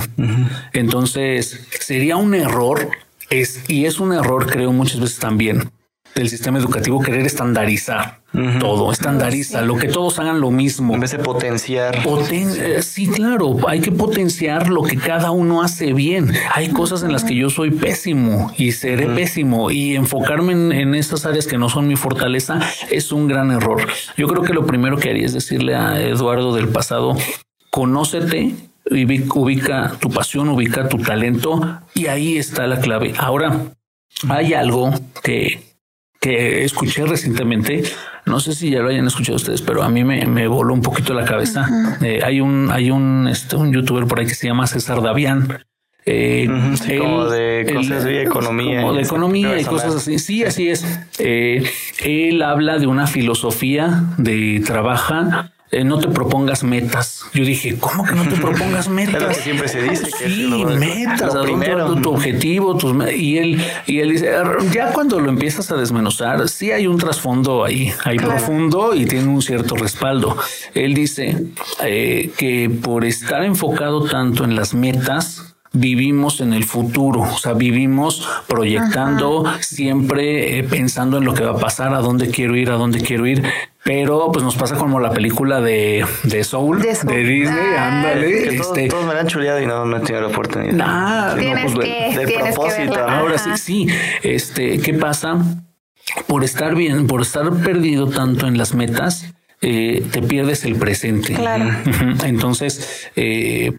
Entonces, sería un error, es, y es un error, creo, muchas veces también, del sistema educativo querer estandarizar todo, estandariza, lo que todos hagan lo mismo. En vez de potenciar. Eh, sí, claro, hay que potenciar lo que cada uno hace bien. Hay cosas en las que yo soy pésimo y seré pésimo y enfocarme en, en esas áreas que no son mi fortaleza es un gran error. Yo creo que lo primero que haría es decirle a Eduardo del pasado, conócete, ubica tu pasión, ubica tu talento y ahí está la clave. Ahora, hay algo que que escuché recientemente, no sé si ya lo hayan escuchado ustedes, pero a mí me, voló un poquito la cabeza. Eh, hay un, hay un, este, un youtuber por ahí que se llama César Davián. Eh, como de cosas de economía. Como de economía y cosas así. Sí, así es. Eh, él habla de una filosofía de trabaja eh, no te propongas metas. Yo dije, ¿cómo que no te propongas metas? siempre se dice que sí, metas, primero. Tu, objetivo, tus y él y él dice, ya cuando lo empiezas a desmenuzar, sí hay un trasfondo ahí, hay profundo y tiene un cierto respaldo. Él dice eh, que por estar enfocado tanto en las metas, vivimos en el futuro, o sea, vivimos proyectando, siempre eh, pensando en lo que va a pasar, a dónde quiero ir, a dónde quiero ir. Pero pues nos pasa como la película de, de Soul, de, Disney, ándale. este, todos, me la han chuleado y no, no he tenido la oportunidad. Nah, tienes pues, que, del propósito. Ahora sí, sí. Este, ¿qué pasa? Por estar bien, por estar perdido tanto en las metas, eh, te pierdes el presente. Claro. Entonces, eh,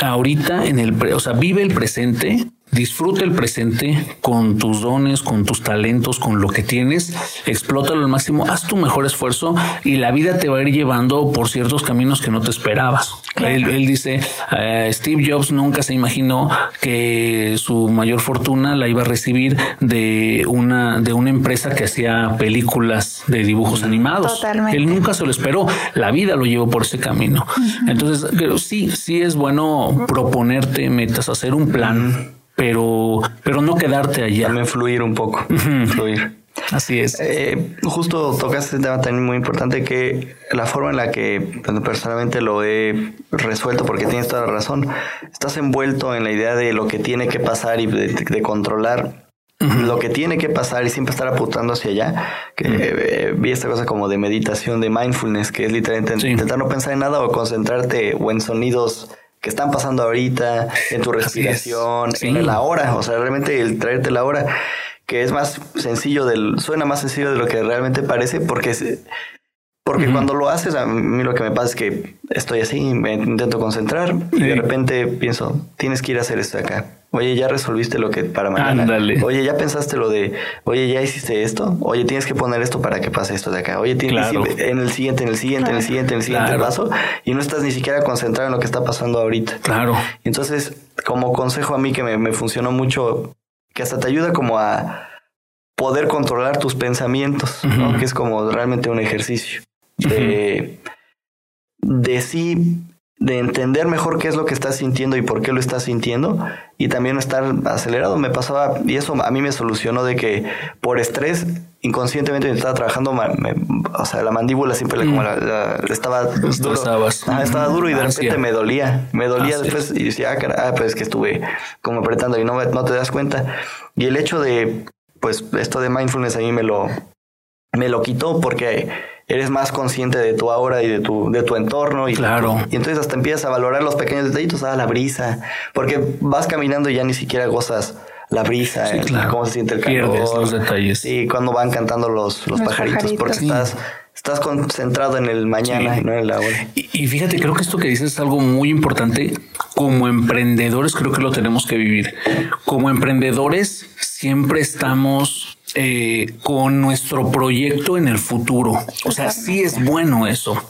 ahorita en el, o sea, vive el presente Disfruta el presente con tus dones, con tus talentos, con lo que tienes, explótalo al máximo, haz tu mejor esfuerzo y la vida te va a ir llevando por ciertos caminos que no te esperabas. Él, dice, eh, Steve Jobs nunca se imaginó que su mayor fortuna la iba a recibir de una, de una empresa que hacía películas de dibujos animados. Totalmente. Él nunca se lo esperó. La vida lo llevó por ese camino. Entonces, pero sí, sí es bueno proponerte metas, hacer un plan pero, pero no quedarte allá. También fluir un poco, fluir. Así es. Eh, justo tocaste un tema también muy importante que la forma en la que personalmente lo he resuelto, porque tienes toda la razón, estás envuelto en la idea de lo que tiene que pasar y de, controlar lo que tiene que pasar y siempre estar apuntando hacia allá. Que eh, vi esta cosa como de meditación, de mindfulness, que es literalmente intentar no pensar en nada o concentrarte o en sonidos que están pasando ahorita, en tu respiración, en la hora, o sea, realmente el traerte la hora, que es más sencillo del, suena más sencillo de lo que realmente parece, porque porque cuando lo haces, a mí lo que me pasa es que estoy así, me intento concentrar y de repente pienso, tienes que ir a hacer esto acá. Oye, ya resolviste lo que para mañana. Oye, ya pensaste lo de, oye, ya hiciste esto. Oye, tienes que poner esto para que pase esto de acá. Oye, tienes que en el siguiente, en el siguiente, en el siguiente, en el siguiente paso y no estás ni siquiera concentrado en lo que está pasando ahorita. Claro. Entonces, como consejo a mí que me, funcionó mucho, que hasta te ayuda como a poder controlar tus pensamientos, ¿no? que es como realmente un ejercicio de, de sí de entender mejor qué es lo que estás sintiendo y por qué lo estás sintiendo y también estar acelerado. Me pasaba, y eso a mí me solucionó de que por estrés, inconscientemente me estaba trabajando, o sea, la mandíbula siempre como la, estaba duro. estaba duro y de repente me dolía, me dolía después y decía, ah, ah, pues es que estuve como apretando y no, no te das cuenta. Y el hecho de, pues esto de mindfulness a mí me lo, me lo quitó porque eres más consciente de tu aura y de tu, de tu entorno. Y, claro. y entonces hasta empiezas a valorar los pequeños detallitos, ah, la brisa, porque vas caminando y ya ni siquiera gozas la brisa, cómo se siente el calor. Pierdes los detalles. Y cuando van cantando los, los, pajaritos, porque estás, estás concentrado en el mañana y no en el ahora. Y, y, fíjate, creo que esto que dices es algo muy importante. Como emprendedores creo que lo tenemos que vivir. Como emprendedores siempre estamos eh, con nuestro proyecto en el futuro. O sea, sí es bueno eso.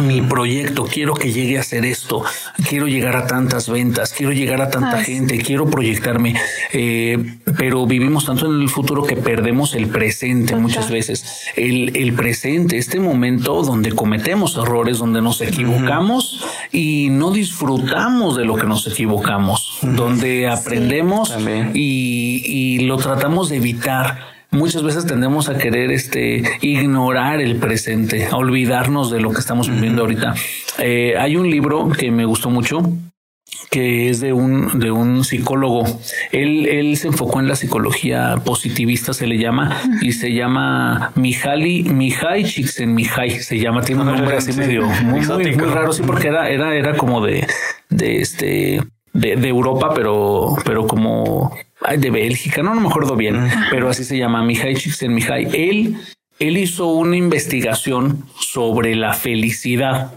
Mi proyecto, quiero que llegue a hacer esto, quiero llegar a tantas ventas, quiero llegar a tanta gente, quiero proyectarme, eh, pero vivimos tanto en el futuro que perdemos el presente muchas veces. El, el, presente, este momento donde cometemos errores, donde nos equivocamos y no disfrutamos de lo que nos equivocamos, donde aprendemos y, y lo tratamos de evitar muchas veces tendemos a querer este, ignorar el presente, a olvidarnos de lo que estamos viviendo ahorita. Eh, hay un libro que me gustó mucho que es de un, de un psicólogo. Él, él se enfocó en la psicología positivista, se le llama, y se llama Mihaly, Mihai Csikszentmihalyi, se llama, tiene un nombre así medio muy, muy, raro, sí, porque era, era, era como de, de este, de, de Europa, pero, pero como de Bélgica, no, no me acuerdo bien, pero así se llama Mihai Csikszentmihalyi. Él, él hizo una investigación sobre la felicidad.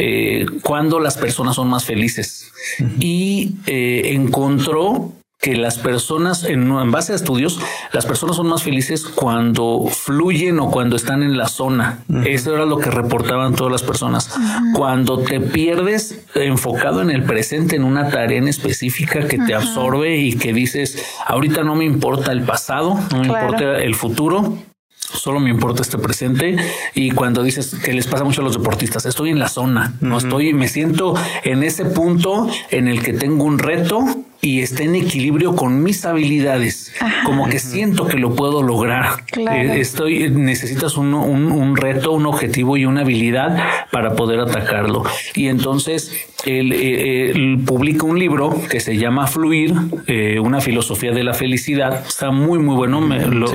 Eh, cuando las personas son más felices y eh, encontró que las personas, en, base a estudios, las personas son más felices cuando fluyen o cuando están en la zona. Eso era lo que reportaban todas las personas. Cuando te pierdes enfocado en el presente, en una tarea en específica que te absorbe y que dices, ahorita no me importa el pasado, no me importa el futuro, solo me importa este presente y cuando dices que les pasa mucho a los deportistas, estoy en la zona, no estoy, me siento en ese punto en el que tengo un reto y esté en equilibrio con mis habilidades, como que siento que lo puedo lograr. Eh, estoy, necesitas un, un, reto, un objetivo y una habilidad para poder atacarlo. Y entonces él, eh, publica un libro que se llama Fluir, eh, una filosofía de la felicidad. Está muy, muy bueno. Me lo,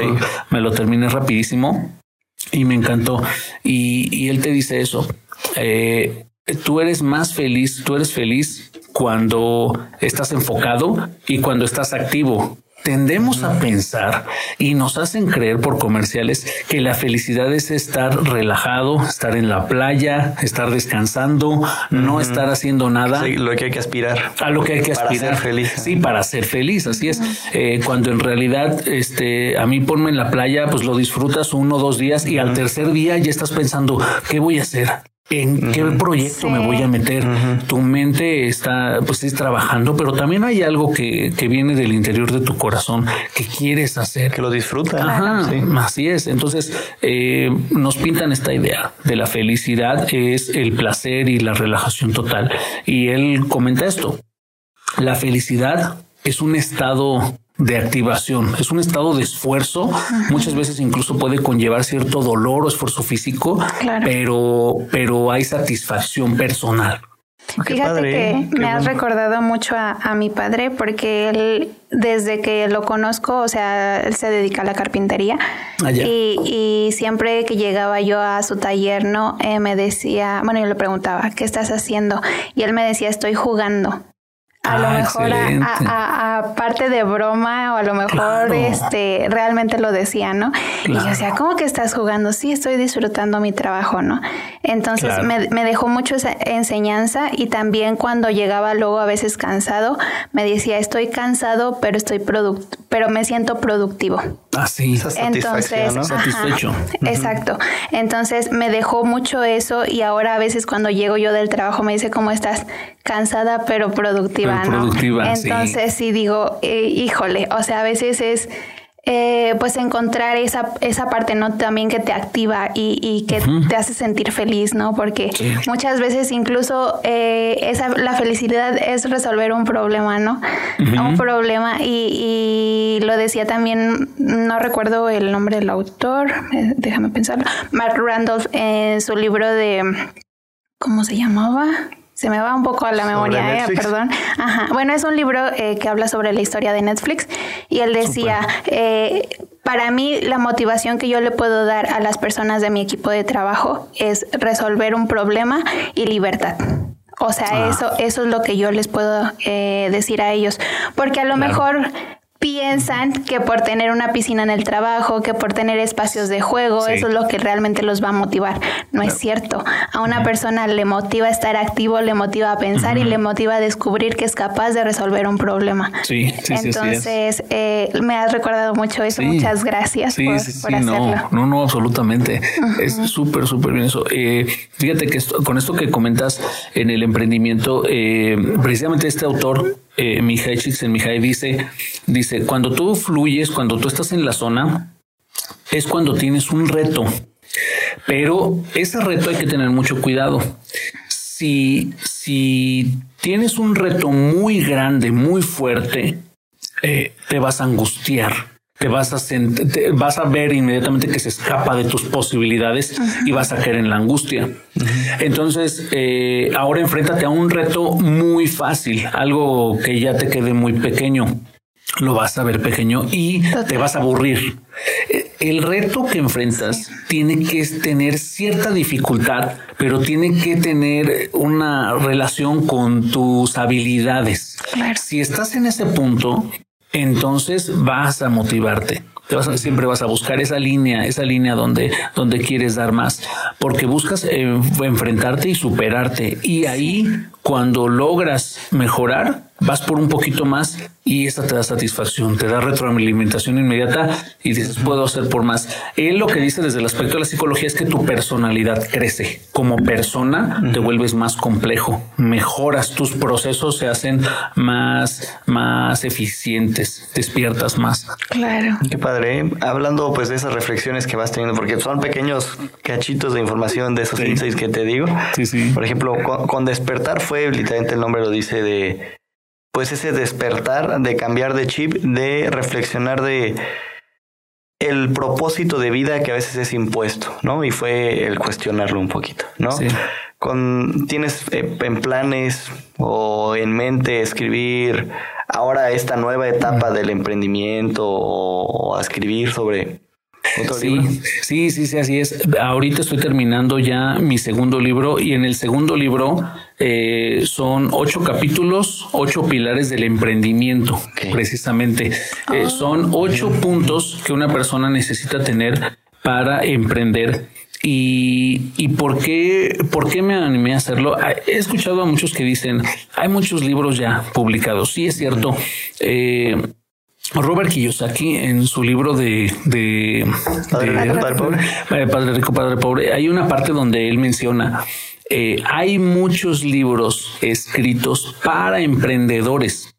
me lo terminé rapidísimo y me encantó. Y, y él te dice eso. tú eres más feliz, tú eres feliz cuando estás enfocado y cuando estás activo. Tendemos a pensar y nos hacen creer por comerciales que la felicidad es estar relajado, estar en la playa, estar descansando, no estar haciendo nada. lo que hay que aspirar. A lo que hay que aspirar. Para ser feliz. Sí, para ser feliz, así es. Eh, cuando en realidad, este, a mí ponme en la playa, pues lo disfrutas uno o dos días y al tercer día ya estás pensando, ¿qué voy a hacer? En qué proyecto me voy a meter. Tu mente está, pues, es trabajando, pero también hay algo que, que, viene del interior de tu corazón que quieres hacer. Que lo disfruta. Ajá, así es. Entonces, eh, nos pintan esta idea de la felicidad es el placer y la relajación total. Y él comenta esto. La felicidad es un estado de activación. Es un estado de esfuerzo. Muchas veces incluso puede conllevar cierto dolor o esfuerzo físico, pero, pero hay satisfacción personal. Fíjate que me has recordado mucho a, mi padre porque él, desde que lo conozco, o sea, él se dedica a la carpintería ah, y, y, siempre que llegaba yo a su taller, ¿no? Eh, me decía, bueno, yo le preguntaba, ¿qué estás haciendo? Y él me decía, estoy jugando a lo ah, mejor a, parte de broma o a lo mejor este realmente lo decía, ¿no? Y yo decía, ¿cómo que estás jugando? Sí, estoy disfrutando mi trabajo, ¿no? Entonces me, me, dejó mucho esa enseñanza y también cuando llegaba luego a veces cansado, me decía, estoy cansado, pero estoy product pero me siento productivo. Así. Ah, Entonces, satisfecho. Exacto. Entonces me dejó mucho eso y ahora a veces cuando llego yo del trabajo me dice, ¿cómo estás? Cansada pero productiva, ¿no? Productiva, Entonces sí, digo, eh, híjole, o sea, a veces es eh, pues encontrar esa, esa parte, ¿no? También que te activa y, que te hace sentir feliz, ¿no? Porque muchas veces incluso eh, esa, la felicidad es resolver un problema, ¿no? Un problema y, lo decía también, no recuerdo el nombre del autor, eh, déjame pensarlo, Mark Randolph en su libro de, ¿cómo se llamaba? Se me va un poco a la memoria, eh, perdón. Ajá. Bueno, es un libro eh, que habla sobre la historia de Netflix y él decía, eh, para mí la motivación que yo le puedo dar a las personas de mi equipo de trabajo es resolver un problema y libertad. O sea, ah. eso, eso es lo que yo les puedo decir a ellos, porque a lo mejor piensan que por tener una piscina en el trabajo, que por tener espacios de juego, eso es lo que realmente los va a motivar. No es cierto. A una persona le motiva estar activo, le motiva a pensar y le motiva a descubrir que es capaz de resolver un problema. Sí, sí, Entonces, eh, me has recordado mucho eso. Muchas gracias por, hacerlo. No, no, absolutamente. Es súper, súper bien eso. Eh, fíjate que con esto que comentas en el emprendimiento, eh, precisamente este autor eh, Mihai Mihai dice, dice, cuando todo fluyes, cuando tú estás en la zona, es cuando tienes un reto. Pero ese reto hay que tener mucho cuidado. Si, si tienes un reto muy grande, muy fuerte, eh, te vas a angustiar te vas a, vas a ver inmediatamente que se escapa de tus posibilidades y vas a caer en la angustia. Entonces, eh, ahora enfréntate a un reto muy fácil, algo que ya te quede muy pequeño. Lo vas a ver pequeño y te vas a aburrir. Eh, el reto que enfrentas tiene que tener cierta dificultad, pero tiene que tener una relación con tus habilidades. Si estás en ese punto, entonces vas a motivarte. Siempre vas a buscar esa línea, esa línea donde, donde quieres dar más, porque buscas eh, enfrentarte y superarte. Y ahí, cuando logras mejorar, vas por un poquito más y esta te da satisfacción, te da retroalimentación inmediata y dices, puedo hacer por más. Él lo que dice desde el aspecto de la psicología es que tu personalidad crece. Como persona te vuelves más complejo, mejoras, tus procesos se hacen más, más eficientes, despiertas más. Claro. Qué padre. ¿eh? Hablando pues de esas reflexiones que vas teniendo, porque son pequeños cachitos de información de esos insights que te digo. Sí, sí. Por ejemplo, con despertar fue literalmente el nombre lo dice de pues ese despertar, de cambiar de chip, de reflexionar de el propósito de vida que a veces es impuesto, ¿no? Y fue el cuestionarlo un poquito, ¿no? Sí. Con, ¿Tienes eh, en planes o en mente escribir ahora esta nueva etapa del emprendimiento o, a escribir sobre sí, sí, sí, sí, así es. Ahorita estoy terminando ya mi segundo libro y en el segundo libro eh, son ocho capítulos, ocho pilares del emprendimiento, precisamente. Eh, son ocho puntos que una persona necesita tener para emprender. Y, y por qué, por qué me animé a hacerlo? He escuchado a muchos que dicen hay muchos libros ya publicados. Sí, es cierto. Eh, Robert Kiyosaki en su libro de, de, Padre, Rico, Padre Pobre, hay una parte donde él menciona, eh, hay muchos libros escritos para emprendedores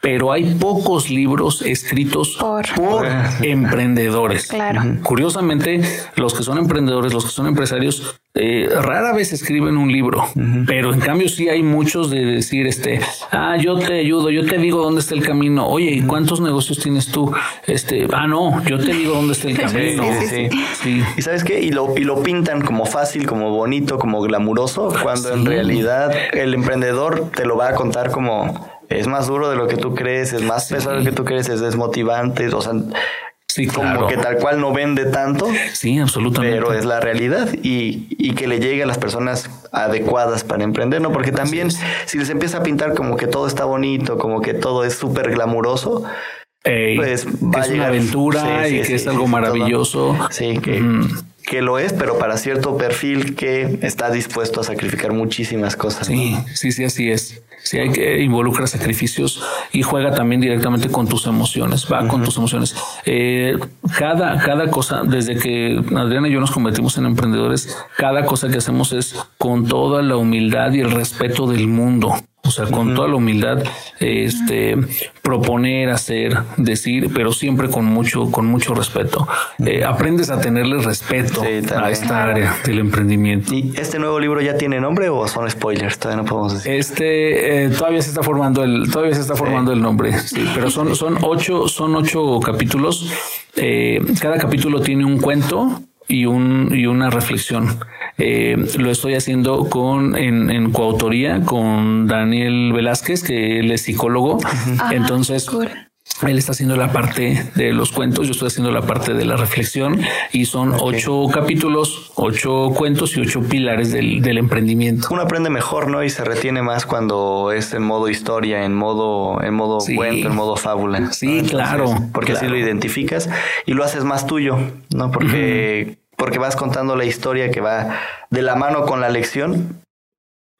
pero hay pocos libros escritos por, emprendedores. Claro. Curiosamente, los que son emprendedores, los que son empresarios, eh, rara vez escriben un libro, pero en cambio sí hay muchos de decir, este, ah, yo te ayudo, yo te digo dónde está el camino. Oye, ¿y cuántos negocios tienes tú? Este, ah, no, yo te digo dónde está el camino. Sí, sí, Y sabes qué? Y lo, y lo pintan como fácil, como bonito, como glamuroso, cuando en realidad el emprendedor te lo va a contar como es más duro de lo que tú crees, es más pesado de lo que tú crees, es desmotivante, o sea, sí, como que tal cual no vende tanto. Sí, absolutamente. Pero es la realidad y, y que le llegue a las personas adecuadas para emprender, ¿no? Porque también si les empieza a pintar como que todo está bonito, como que todo es súper glamuroso, pues va que es una aventura y que es algo maravilloso. Sí, que, que lo es, pero para cierto perfil que está dispuesto a sacrificar muchísimas cosas. Sí, sí, sí, así es. Sí, hay que involucrar sacrificios y juega también directamente con tus emociones, va con tus emociones. Eh, cada, cada cosa, desde que Adriana y yo nos convertimos en emprendedores, cada cosa que hacemos es con toda la humildad y el respeto del mundo. O sea, con toda la humildad, este, proponer, hacer, decir, pero siempre con mucho, con mucho respeto. Eh, aprendes a tenerle respeto a esta área del emprendimiento. ¿Y este nuevo libro ya tiene nombre o son spoilers? Todavía no podemos decir. Este eh, todavía se está formando el, todavía se está formando el nombre. Sí, pero son, son ocho, son ocho capítulos. Eh, cada capítulo tiene un cuento y un y una reflexión. Eh, lo estoy haciendo con en, en, coautoría con Daniel Velázquez, que él es psicólogo. Entonces, él está haciendo la parte de los cuentos, yo estoy haciendo la parte de la reflexión y son ocho capítulos, ocho cuentos y ocho pilares del, del, emprendimiento. Uno aprende mejor, ¿no? Y se retiene más cuando es en modo historia, en modo, en modo cuento, en modo fábula. Sí, claro. Porque claro. así lo identificas y lo haces más tuyo, ¿no? Porque, porque vas contando la historia que va de la mano con la lección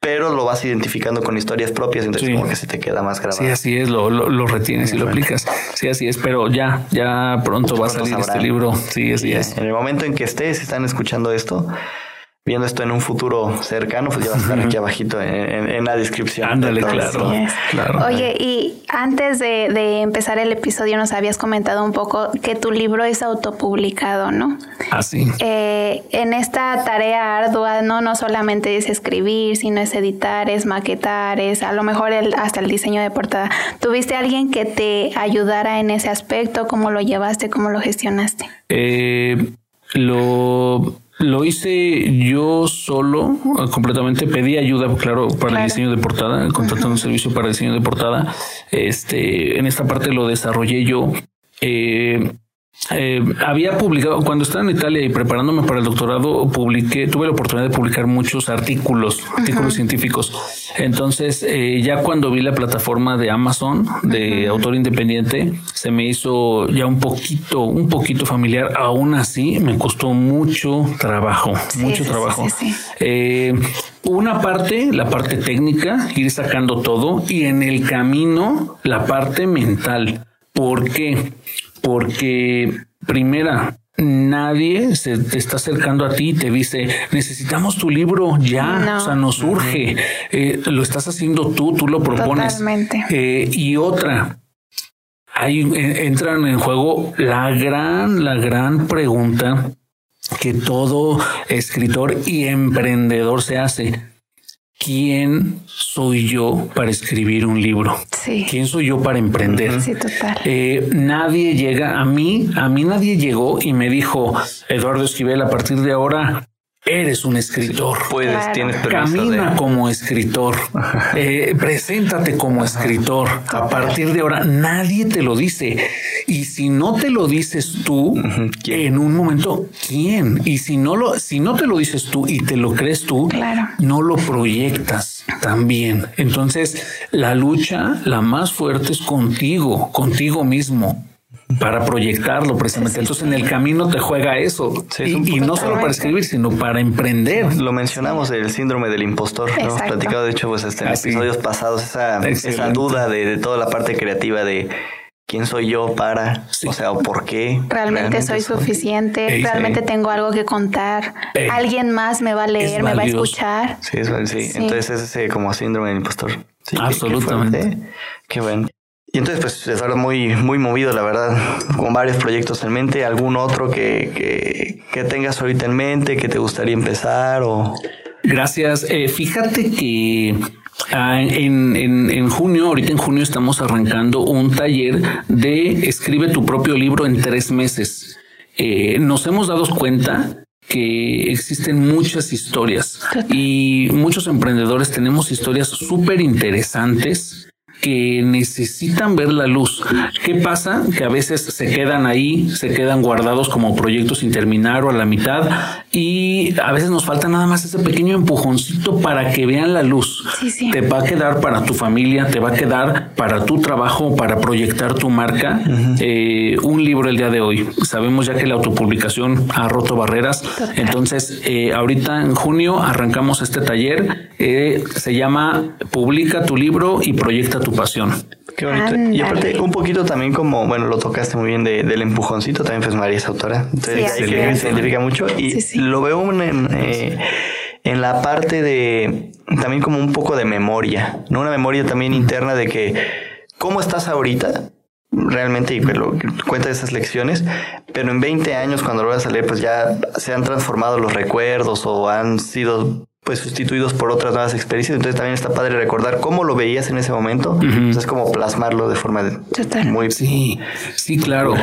pero lo vas identificando con historias propias, entonces sí. como que se te queda más grabado. Sí, así es, lo, lo, lo retienes y lo aplicas. Sí, así es, pero ya, ya pronto va a salir este libro. Sí, así es. En el momento en que estés, están escuchando esto, viendo esto en un futuro cercano, pues ya va a estar aquí abajito en, en, en la descripción. Ándale, claro, claro. Oye, y antes de, de, empezar el episodio nos habías comentado un poco que tu libro es autopublicado, ¿no? Así. Eh, en esta tarea ardua, ¿no? No solamente es escribir, sino es editar, es maquetar, es a lo mejor el, hasta el diseño de portada. ¿Tuviste alguien que te ayudara en ese aspecto? ¿Cómo lo llevaste? ¿Cómo lo gestionaste? Eh, lo lo hice yo solo, completamente. Pedí ayuda, claro, para claro. el diseño de portada, contratando un servicio para diseño de portada. Este, en esta parte lo desarrollé yo. Eh, eh, había publicado cuando estaba en Italia y preparándome para el doctorado, publiqué, tuve la oportunidad de publicar muchos artículos, artículos uh -huh. científicos. Entonces, eh, ya cuando vi la plataforma de Amazon de uh -huh. autor independiente, se me hizo ya un poquito, un poquito familiar. Aún así, me costó mucho trabajo, sí, mucho sí, trabajo. Sí, eh, una parte, la parte técnica, ir sacando todo y en el camino, la parte mental. ¿Por qué? Porque primera, nadie se te está acercando a ti y te dice necesitamos tu libro ya, no. o sea, nos urge. Eh, lo estás haciendo tú, tú lo propones. Totalmente. Eh, y otra, ahí entran en juego la gran, la gran pregunta que todo escritor y emprendedor se hace. ¿Quién soy yo para escribir un libro? Sí. ¿Quién soy yo para emprender? Sí, total. Eh, nadie llega a mí, a mí nadie llegó y me dijo, Eduardo Esquivel, a partir de ahora eres un escritor. Puedes, claro. tienes Camina de... como escritor. Eh, preséntate como escritor. A partir de ahora, nadie te lo dice. Y si no te lo dices tú, ¿Quién? en un momento, ¿quién? Y si no lo, si no te lo dices tú y te lo crees tú, claro. no lo proyectas también. Entonces, la lucha, la más fuerte es contigo, contigo mismo para proyectarlo precisamente. Entonces en el camino te juega eso. Sí, y, y, no solo para escribir, sino para emprender. Lo mencionamos, el síndrome del impostor. Lo hemos platicado, de hecho, pues este, en Así. episodios pasados, esa, esa duda de, de, toda la parte creativa de quién soy yo para, sí. o sea, o por qué. Realmente, realmente soy, soy suficiente, realmente sí. tengo algo que contar. Alguien más me va a leer, me va a escuchar. Sí, es, sí. Entonces es ese como síndrome del impostor. Absolutamente. Qué, qué bueno. Y entonces, pues, es algo muy, muy movido, la verdad, con varios proyectos en mente. ¿Algún otro que, que, que tengas ahorita en mente, que te gustaría empezar o...? Gracias. Eh, fíjate que Ah, en, en, en, junio, ahorita en junio estamos arrancando un taller de escribe tu propio libro en tres meses. Eh, nos hemos dado cuenta que existen muchas historias y muchos emprendedores tenemos historias súper interesantes que necesitan ver la luz. ¿Qué pasa? Que a veces se quedan ahí, se quedan guardados como proyectos sin terminar o a la mitad y a veces nos falta nada más ese pequeño empujoncito para que vean la luz. Sí, sí. Te va a quedar para tu familia, te va a quedar para tu trabajo, para proyectar tu marca. Uh -huh. eh, un libro el día de hoy. Sabemos ya que la autopublicación ha roto barreras. Total. Entonces, eh, ahorita en junio arrancamos este taller. Eh, se llama Publica tu libro y proyecta tu pasión. Qué bonito. Andale. Y aparte, un poquito también como, bueno, lo tocaste muy bien de, del empujoncito, también pues María es autora. Entonces, sí, se le identifica mucho y sí, sí. lo veo en, en, eh, en la parte de también como un poco de memoria, ¿no? Una memoria también interna de que cómo estás ahorita realmente y pero cuenta esas lecciones, pero en 20 años cuando lo vas a leer pues ya se han transformado los recuerdos o han sido pues sustituidos por otras nuevas experiencias. Entonces también está padre recordar cómo lo veías en ese momento. Es como plasmarlo de forma muy... Sí, sí, claro.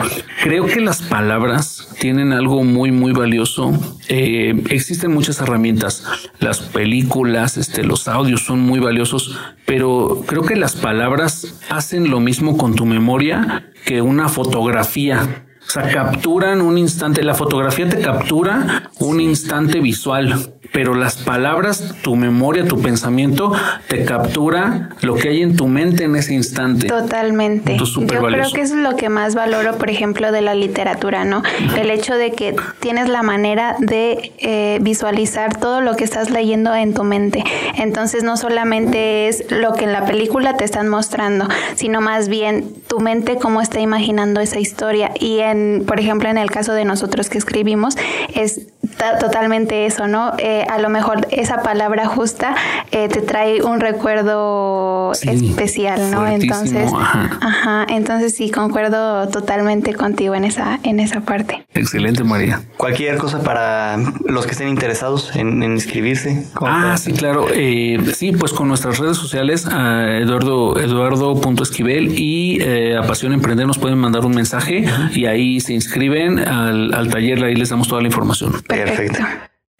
Creo que las palabras tienen algo muy, muy valioso. Eh, existen muchas herramientas. Las películas, este, los audios son muy valiosos, pero creo que las palabras hacen lo mismo con tu memoria que una fotografía. O sea, capturan un instante, la fotografía te captura un instante visual, pero las palabras, tu memoria, tu pensamiento, te captura lo que hay en tu mente en ese instante. Totalmente. Yo creo que eso es lo que más valoro, por ejemplo, de la literatura, ¿no? El hecho de que tienes la manera de eh, visualizar todo lo que estás leyendo en tu mente. Entonces no solamente es lo que en la película te están mostrando, sino más bien tu mente cómo está imaginando esa historia. Y en, por ejemplo, en el caso de nosotros que escribimos, es totalmente eso, ¿no? Eh, a lo mejor esa palabra justa eh, te trae un recuerdo especial, ¿no? Entonces, ajá. entonces sí, concuerdo totalmente contigo en esa, en esa parte. Excelente, María. Cualquier cosa para los que estén interesados en, inscribirse. Ah, sí, claro. Eh, sí, pues con nuestras redes sociales, a Eduardo, Eduardo.esquivel y a Pasión Emprender nos pueden mandar un mensaje y ahí se inscriben al, al taller, ahí les damos toda la información. Perfecto.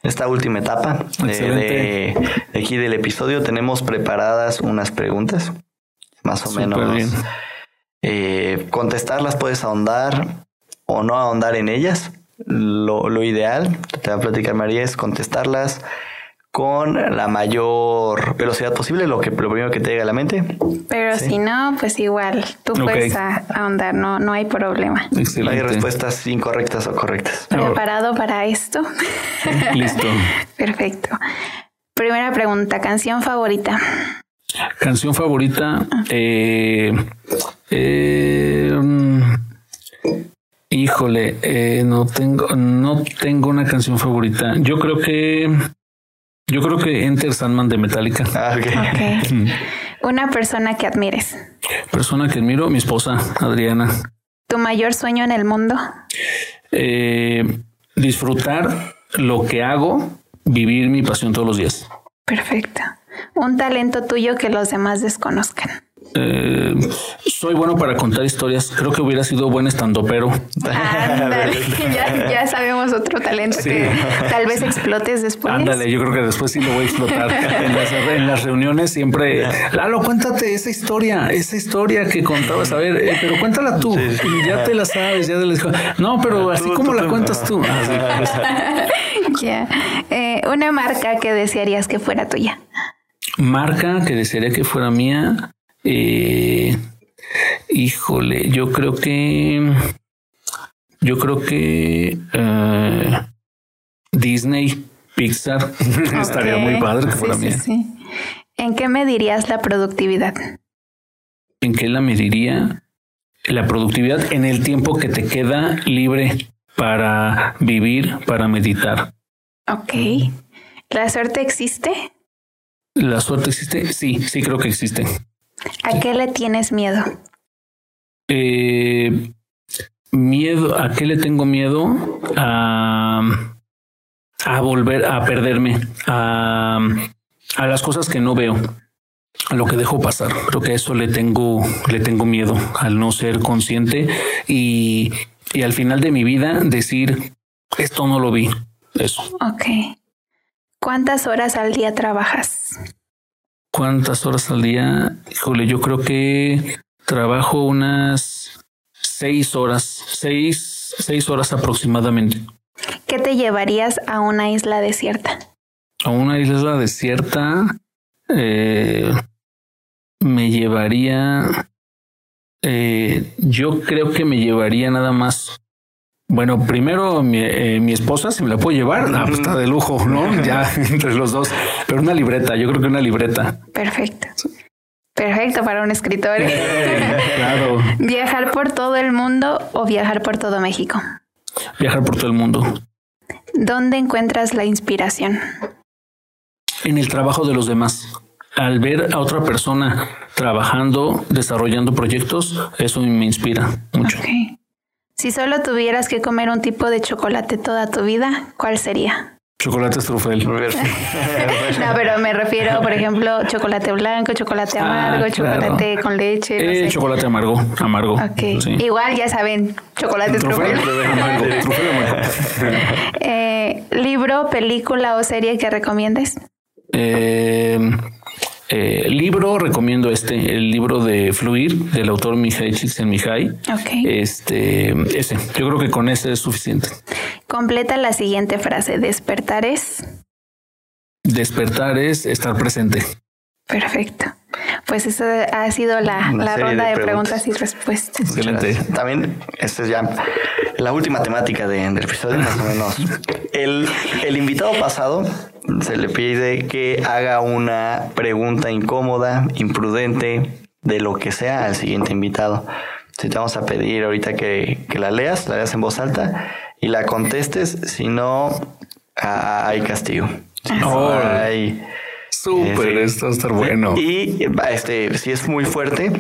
Esta última etapa de, aquí del episodio tenemos preparadas unas preguntas, más o menos. Eh, contestarlas puedes ahondar o no ahondar en ellas. Lo, lo ideal, te va a platicar María, es contestarlas con la mayor velocidad posible, lo que lo primero que te llega a la mente. Pero si no, pues igual, tú puedes ahondar, no, no hay problema. No hay respuestas incorrectas o correctas. ¿Preparado para esto? Listo. Perfecto. Primera pregunta, canción favorita. Canción favorita. Eh, eh, mm, híjole, eh, no tengo, no tengo una canción favorita. Yo creo que yo creo que Enter Sandman de Metallica. Ah, Una persona que admires. Persona que admiro, mi esposa, Adriana. ¿Tu mayor sueño en el mundo? Eh, disfrutar lo que hago, vivir mi pasión todos los días. Perfecto. Un talento tuyo que los demás desconozcan. Eh, soy bueno para contar historias. Creo que hubiera sido buen estandopero. ya, ya sabemos otro talento que tal vez explotes después. Ándale, yo creo que después sí lo voy a explotar. en, las, reuniones siempre, Lalo, cuéntate esa historia, esa historia que contabas. A ver, eh, pero cuéntala tú. Ya te la sabes, ya te la No, pero así como la cuentas tú. ya. Eh, una marca que desearías que fuera tuya. Marca que desearía que fuera mía. Eh, híjole, yo creo que. Yo creo que. Uh, Disney, Pixar, estaría muy padre que fuera mía. ¿En qué medirías la productividad? ¿En qué la mediría? La productividad en el tiempo que te queda libre para vivir, para meditar. Ok. ¿La suerte existe? ¿La suerte existe? Sí, sí creo que existe. ¿A qué le tienes miedo? Eh, miedo, ¿a qué le tengo miedo? A, a volver a perderme, a, a las cosas que no veo, a lo que dejo pasar. Creo que a eso le tengo, le tengo miedo, al no ser consciente y, y al final de mi vida decir, esto no lo vi. Eso. Ok. ¿Cuántas horas al día trabajas? ¿Cuántas horas al día? Híjole, yo creo que trabajo unas seis horas, seis, seis horas aproximadamente. ¿Qué te llevarías a una isla desierta? A una isla desierta eh, me llevaría, eh, yo creo que me llevaría nada más bueno, primero mi, eh, mi, esposa, si me la puedo llevar, la pues está de lujo, ¿no? Ya entre los dos. Pero una libreta, yo creo que una libreta. Perfecto. Perfecto para un escritor. claro. ¿Viajar por todo el mundo o viajar por todo México? Viajar por todo el mundo. ¿Dónde encuentras la inspiración? en el trabajo de los demás. Al ver a otra persona trabajando, desarrollando proyectos, eso me inspira mucho. Si solo tuvieras que comer un tipo de chocolate toda tu vida, ¿cuál sería? Chocolate trufel. no, pero me refiero, por ejemplo, chocolate blanco, chocolate ah, amargo, chocolate con leche. Eh, chocolate amargo, amargo. Igual ya saben, chocolate trufel. eh, libro, película o serie que recomiendes. Eh, eh, libro, recomiendo este, el libro de Fluir del autor Mihai Csikszentmihalyi. Okay. Este, ese, yo creo que con ese es suficiente. Completa la siguiente frase. Despertar es. Despertar es estar presente. Perfecto. Pues eso ha sido la, ronda de, preguntas. y respuestas. Excelente. También, esta es ya la última temática de, del episodio, más o menos. El, el invitado pasado se le pide que haga una pregunta incómoda, imprudente, de lo que sea al siguiente invitado. Si te vamos a pedir ahorita que, la leas, la leas en voz alta y la contestes, si no, hay castigo. Si hay, Súper, esto va a estar bueno. Y este, si es muy fuerte,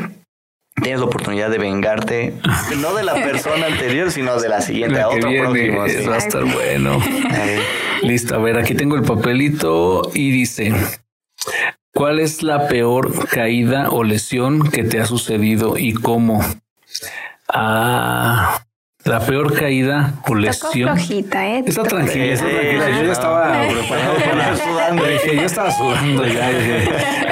tienes la oportunidad de vengarte, no de la persona anterior, sino de la siguiente, a otro próximo. Va a estar bueno. Listo, a ver, aquí tengo el papelito y dice, ¿cuál es la peor caída o lesión que te ha sucedido y cómo? Ah, la peor caída o lesión. Está flojita, ¿eh? Está tranquila, está tranquila. Yo ya estaba preparado para sudando. Dije, yo estaba sudando ya.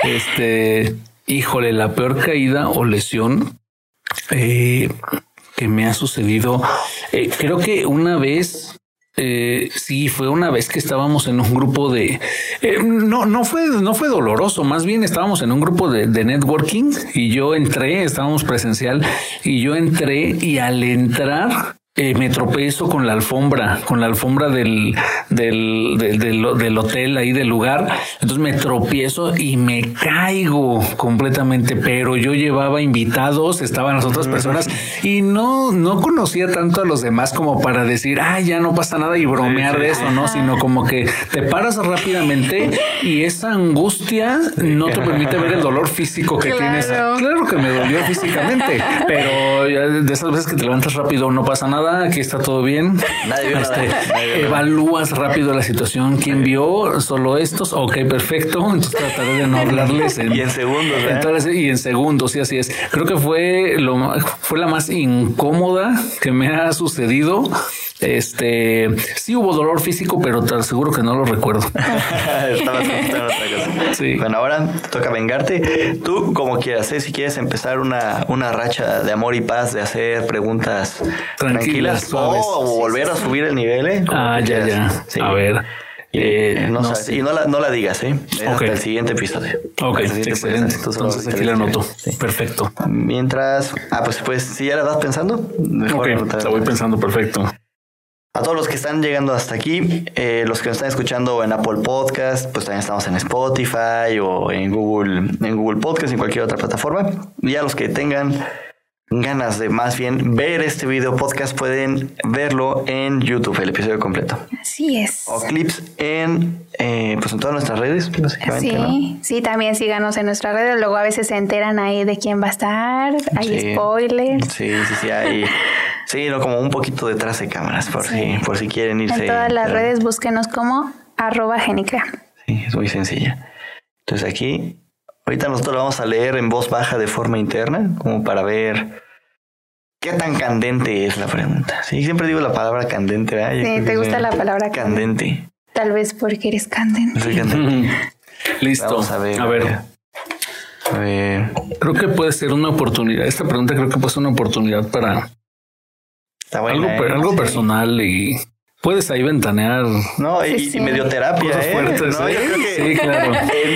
este, híjole, la peor caída o lesión eh, que me ha sucedido. Eh, creo que una vez eh, sí, fue una vez que estábamos en un grupo de eh, no, no fue, no fue doloroso, más bien estábamos en un grupo de, de, networking y yo entré, estábamos presencial y yo entré y al entrar eh, me tropezo con la alfombra, con la alfombra del, del, del, hotel ahí del lugar. Entonces me tropiezo y me caigo completamente, pero yo llevaba invitados, estaban las otras personas y no, no conocía tanto a los demás como para decir, ah, ya no pasa nada y bromear de eso, ¿no? Sino como que te paras rápidamente y esa angustia no te permite ver el dolor físico que tienes. Claro que me dolió físicamente, pero de esas veces que te levantas rápido no pasa nada aquí está todo bien. Este, evalúas rápido la situación. ¿Quién vio? Solo estos. Ok, perfecto. Entonces trataré de no hablarles en, y en segundos. ¿eh? y en segundos, sí, así es. Creo que fue lo fue la más incómoda que me ha sucedido este sí hubo dolor físico, pero te aseguro que no lo recuerdo. sí. Bueno, ahora toca vengarte. Tú, como quieras, ¿eh? si quieres empezar una, una racha de amor y paz, de hacer preguntas tranquilas, o volver a subir el nivel. ¿eh? Ah, ya, ya. A ver. Eh, no, y no la, no la digas, ¿eh? Hasta el siguiente episodio. Ok, excelente. Entonces aquí la anoto. Perfecto. Mientras, ah, pues, pues, si ya la vas pensando. Mejor ok, la voy pensando, perfecto. A todos los que están llegando hasta aquí, eh, los que nos están escuchando en Apple Podcast, pues también estamos en Spotify o en Google, en Google Podcast, en cualquier otra plataforma. Y a los que tengan ganas de más bien ver este video podcast, pueden verlo en YouTube, el episodio completo. Así es. O clips en, eh, pues en todas nuestras redes, Sí, sí, también síganos en nuestras redes. Luego a veces se enteran ahí de quién va a estar, hay spoilers. Sí, sí, sí, hay. sí, no, como un poquito detrás de cámaras, por, si, por si quieren irse. En todas las redes búsquenos como arroba genica. Sí, es muy sencilla. Entonces aquí Ahorita nosotros lo vamos a leer en voz baja de forma interna, como para ver qué tan candente es la pregunta. Sí, siempre digo la palabra candente. ¿verdad? Sí, te gusta la palabra candente. Tal vez porque eres candente. Listo. Vamos a ver. A ver. A ver. Creo que puede ser una oportunidad. Esta pregunta creo que puede ser una oportunidad para algo, ¿eh? algo personal y Puedes ahí ventanear. No, y, medio terapia. ¿eh? Fuertes, no, ¿eh? yo creo que sí, claro.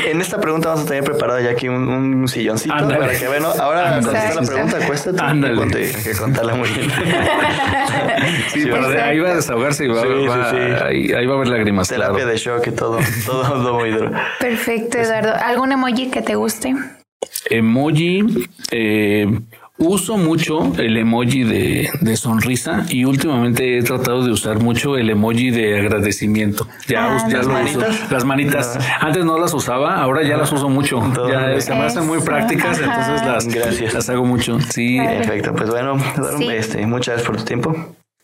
En, esta pregunta vamos a tener preparado ya aquí un, un silloncito para que, bueno, ahora cuando la pregunta, acuéstate. Hay que contarla muy bien. sí, pero ahí va a desahogarse y va, va ahí, ahí, va a haber lágrimas. Terapia claro. de shock y todo, todo, todo muy duro. Perfecto, Eduardo. ¿Algún emoji que te guste? Emoji, eh, Uso mucho el emoji de, de, sonrisa y últimamente he tratado de usar mucho el emoji de agradecimiento. Ya, Ah, ya las lo manitas. uso. Las manitas. Antes no las usaba, ahora ya las uso mucho. Ya se me hacen muy prácticas, ajá. entonces las, Gracias. las hago mucho. Sí, Perfecto, pues bueno, Sí. este, muchas gracias por tu tiempo.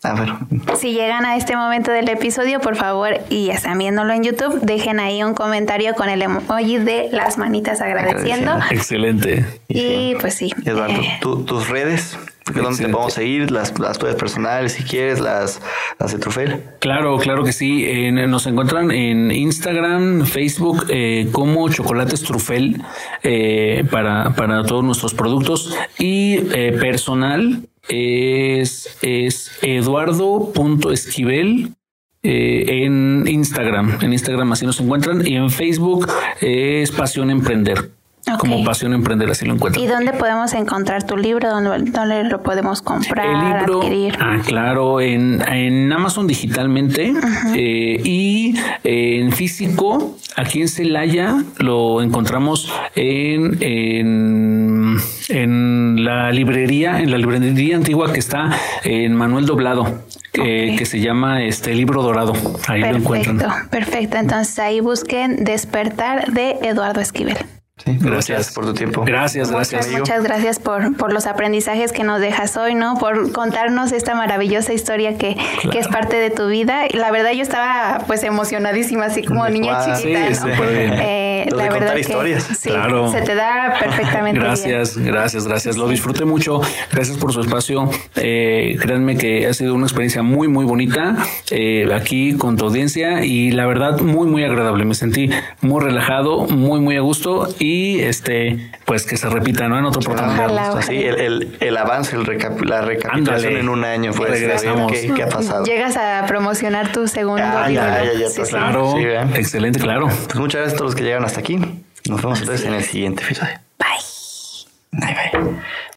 A ver, Si llegan a este momento del episodio, por favor, y están viéndolo en YouTube, dejen ahí un comentario con el emoji de las manitas agradeciendo. Agradeciendo. excelente. Y pues sí. Eduardo, eh, tú- tus redes, ¿dónde te podemos seguir? Las, las tuyas personales, si quieres, las, las de Trufel. Claro, claro que sí. En- nos encuentran en Instagram, Facebook eh, como Chocolates Trufel eh, para, para todos nuestros productos y eh, personal es, es eduardo.esquivel eh, en Instagram. En Instagram así nos encuentran y en Facebook eh, es Pasión Emprender. Como Pasión Emprender, así lo encuentran. ¿Y dónde podemos encontrar tu libro? ¿Dónde, dónde lo podemos comprar, El libro, adquirir? ah, claro, en, en Amazon digitalmente eh, y en físico, aquí en Celaya, lo encontramos en, en, en la librería, en la librería antigua que está en Manuel Doblado, que, se llama este libro dorado. Ahí lo encuentran. Perfecto, perfecto. Entonces ahí busquen Despertar de Eduardo Esquivel. Sí, Gracias. gracias por tu tiempo. Gracias, Muchas, gracias. muchas gracias por, por los aprendizajes que nos dejas hoy, ¿no? Por contarnos esta maravillosa historia que, que es parte de tu vida. Y La verdad yo estaba pues emocionadísima, así como niña chiquita, sí, ¿no? bien. Eh, la contar verdad historias. que sí, Claro. se te da perfectamente bien. Gracias, gracias, gracias. Lo disfruté mucho. Gracias por su espacio. Eh, créanme que ha sido una experiencia muy, muy bonita eh, aquí con tu audiencia y la verdad muy, muy agradable. Me sentí muy relajado, muy, muy a gusto y y este, pues que se repita, ¿no? En otro programa. Pues, sí, el, el, avance, el recap la recapitulación Ándale, en un año, pues. Regresamos. Qué, ha pasado? Llegas a promocionar tu segundo ah, claro. Excelente, claro. Pues, muchas gracias a todos los que llegaron hasta aquí. Nos vemos entonces en el siguiente episodio. Bye, bye.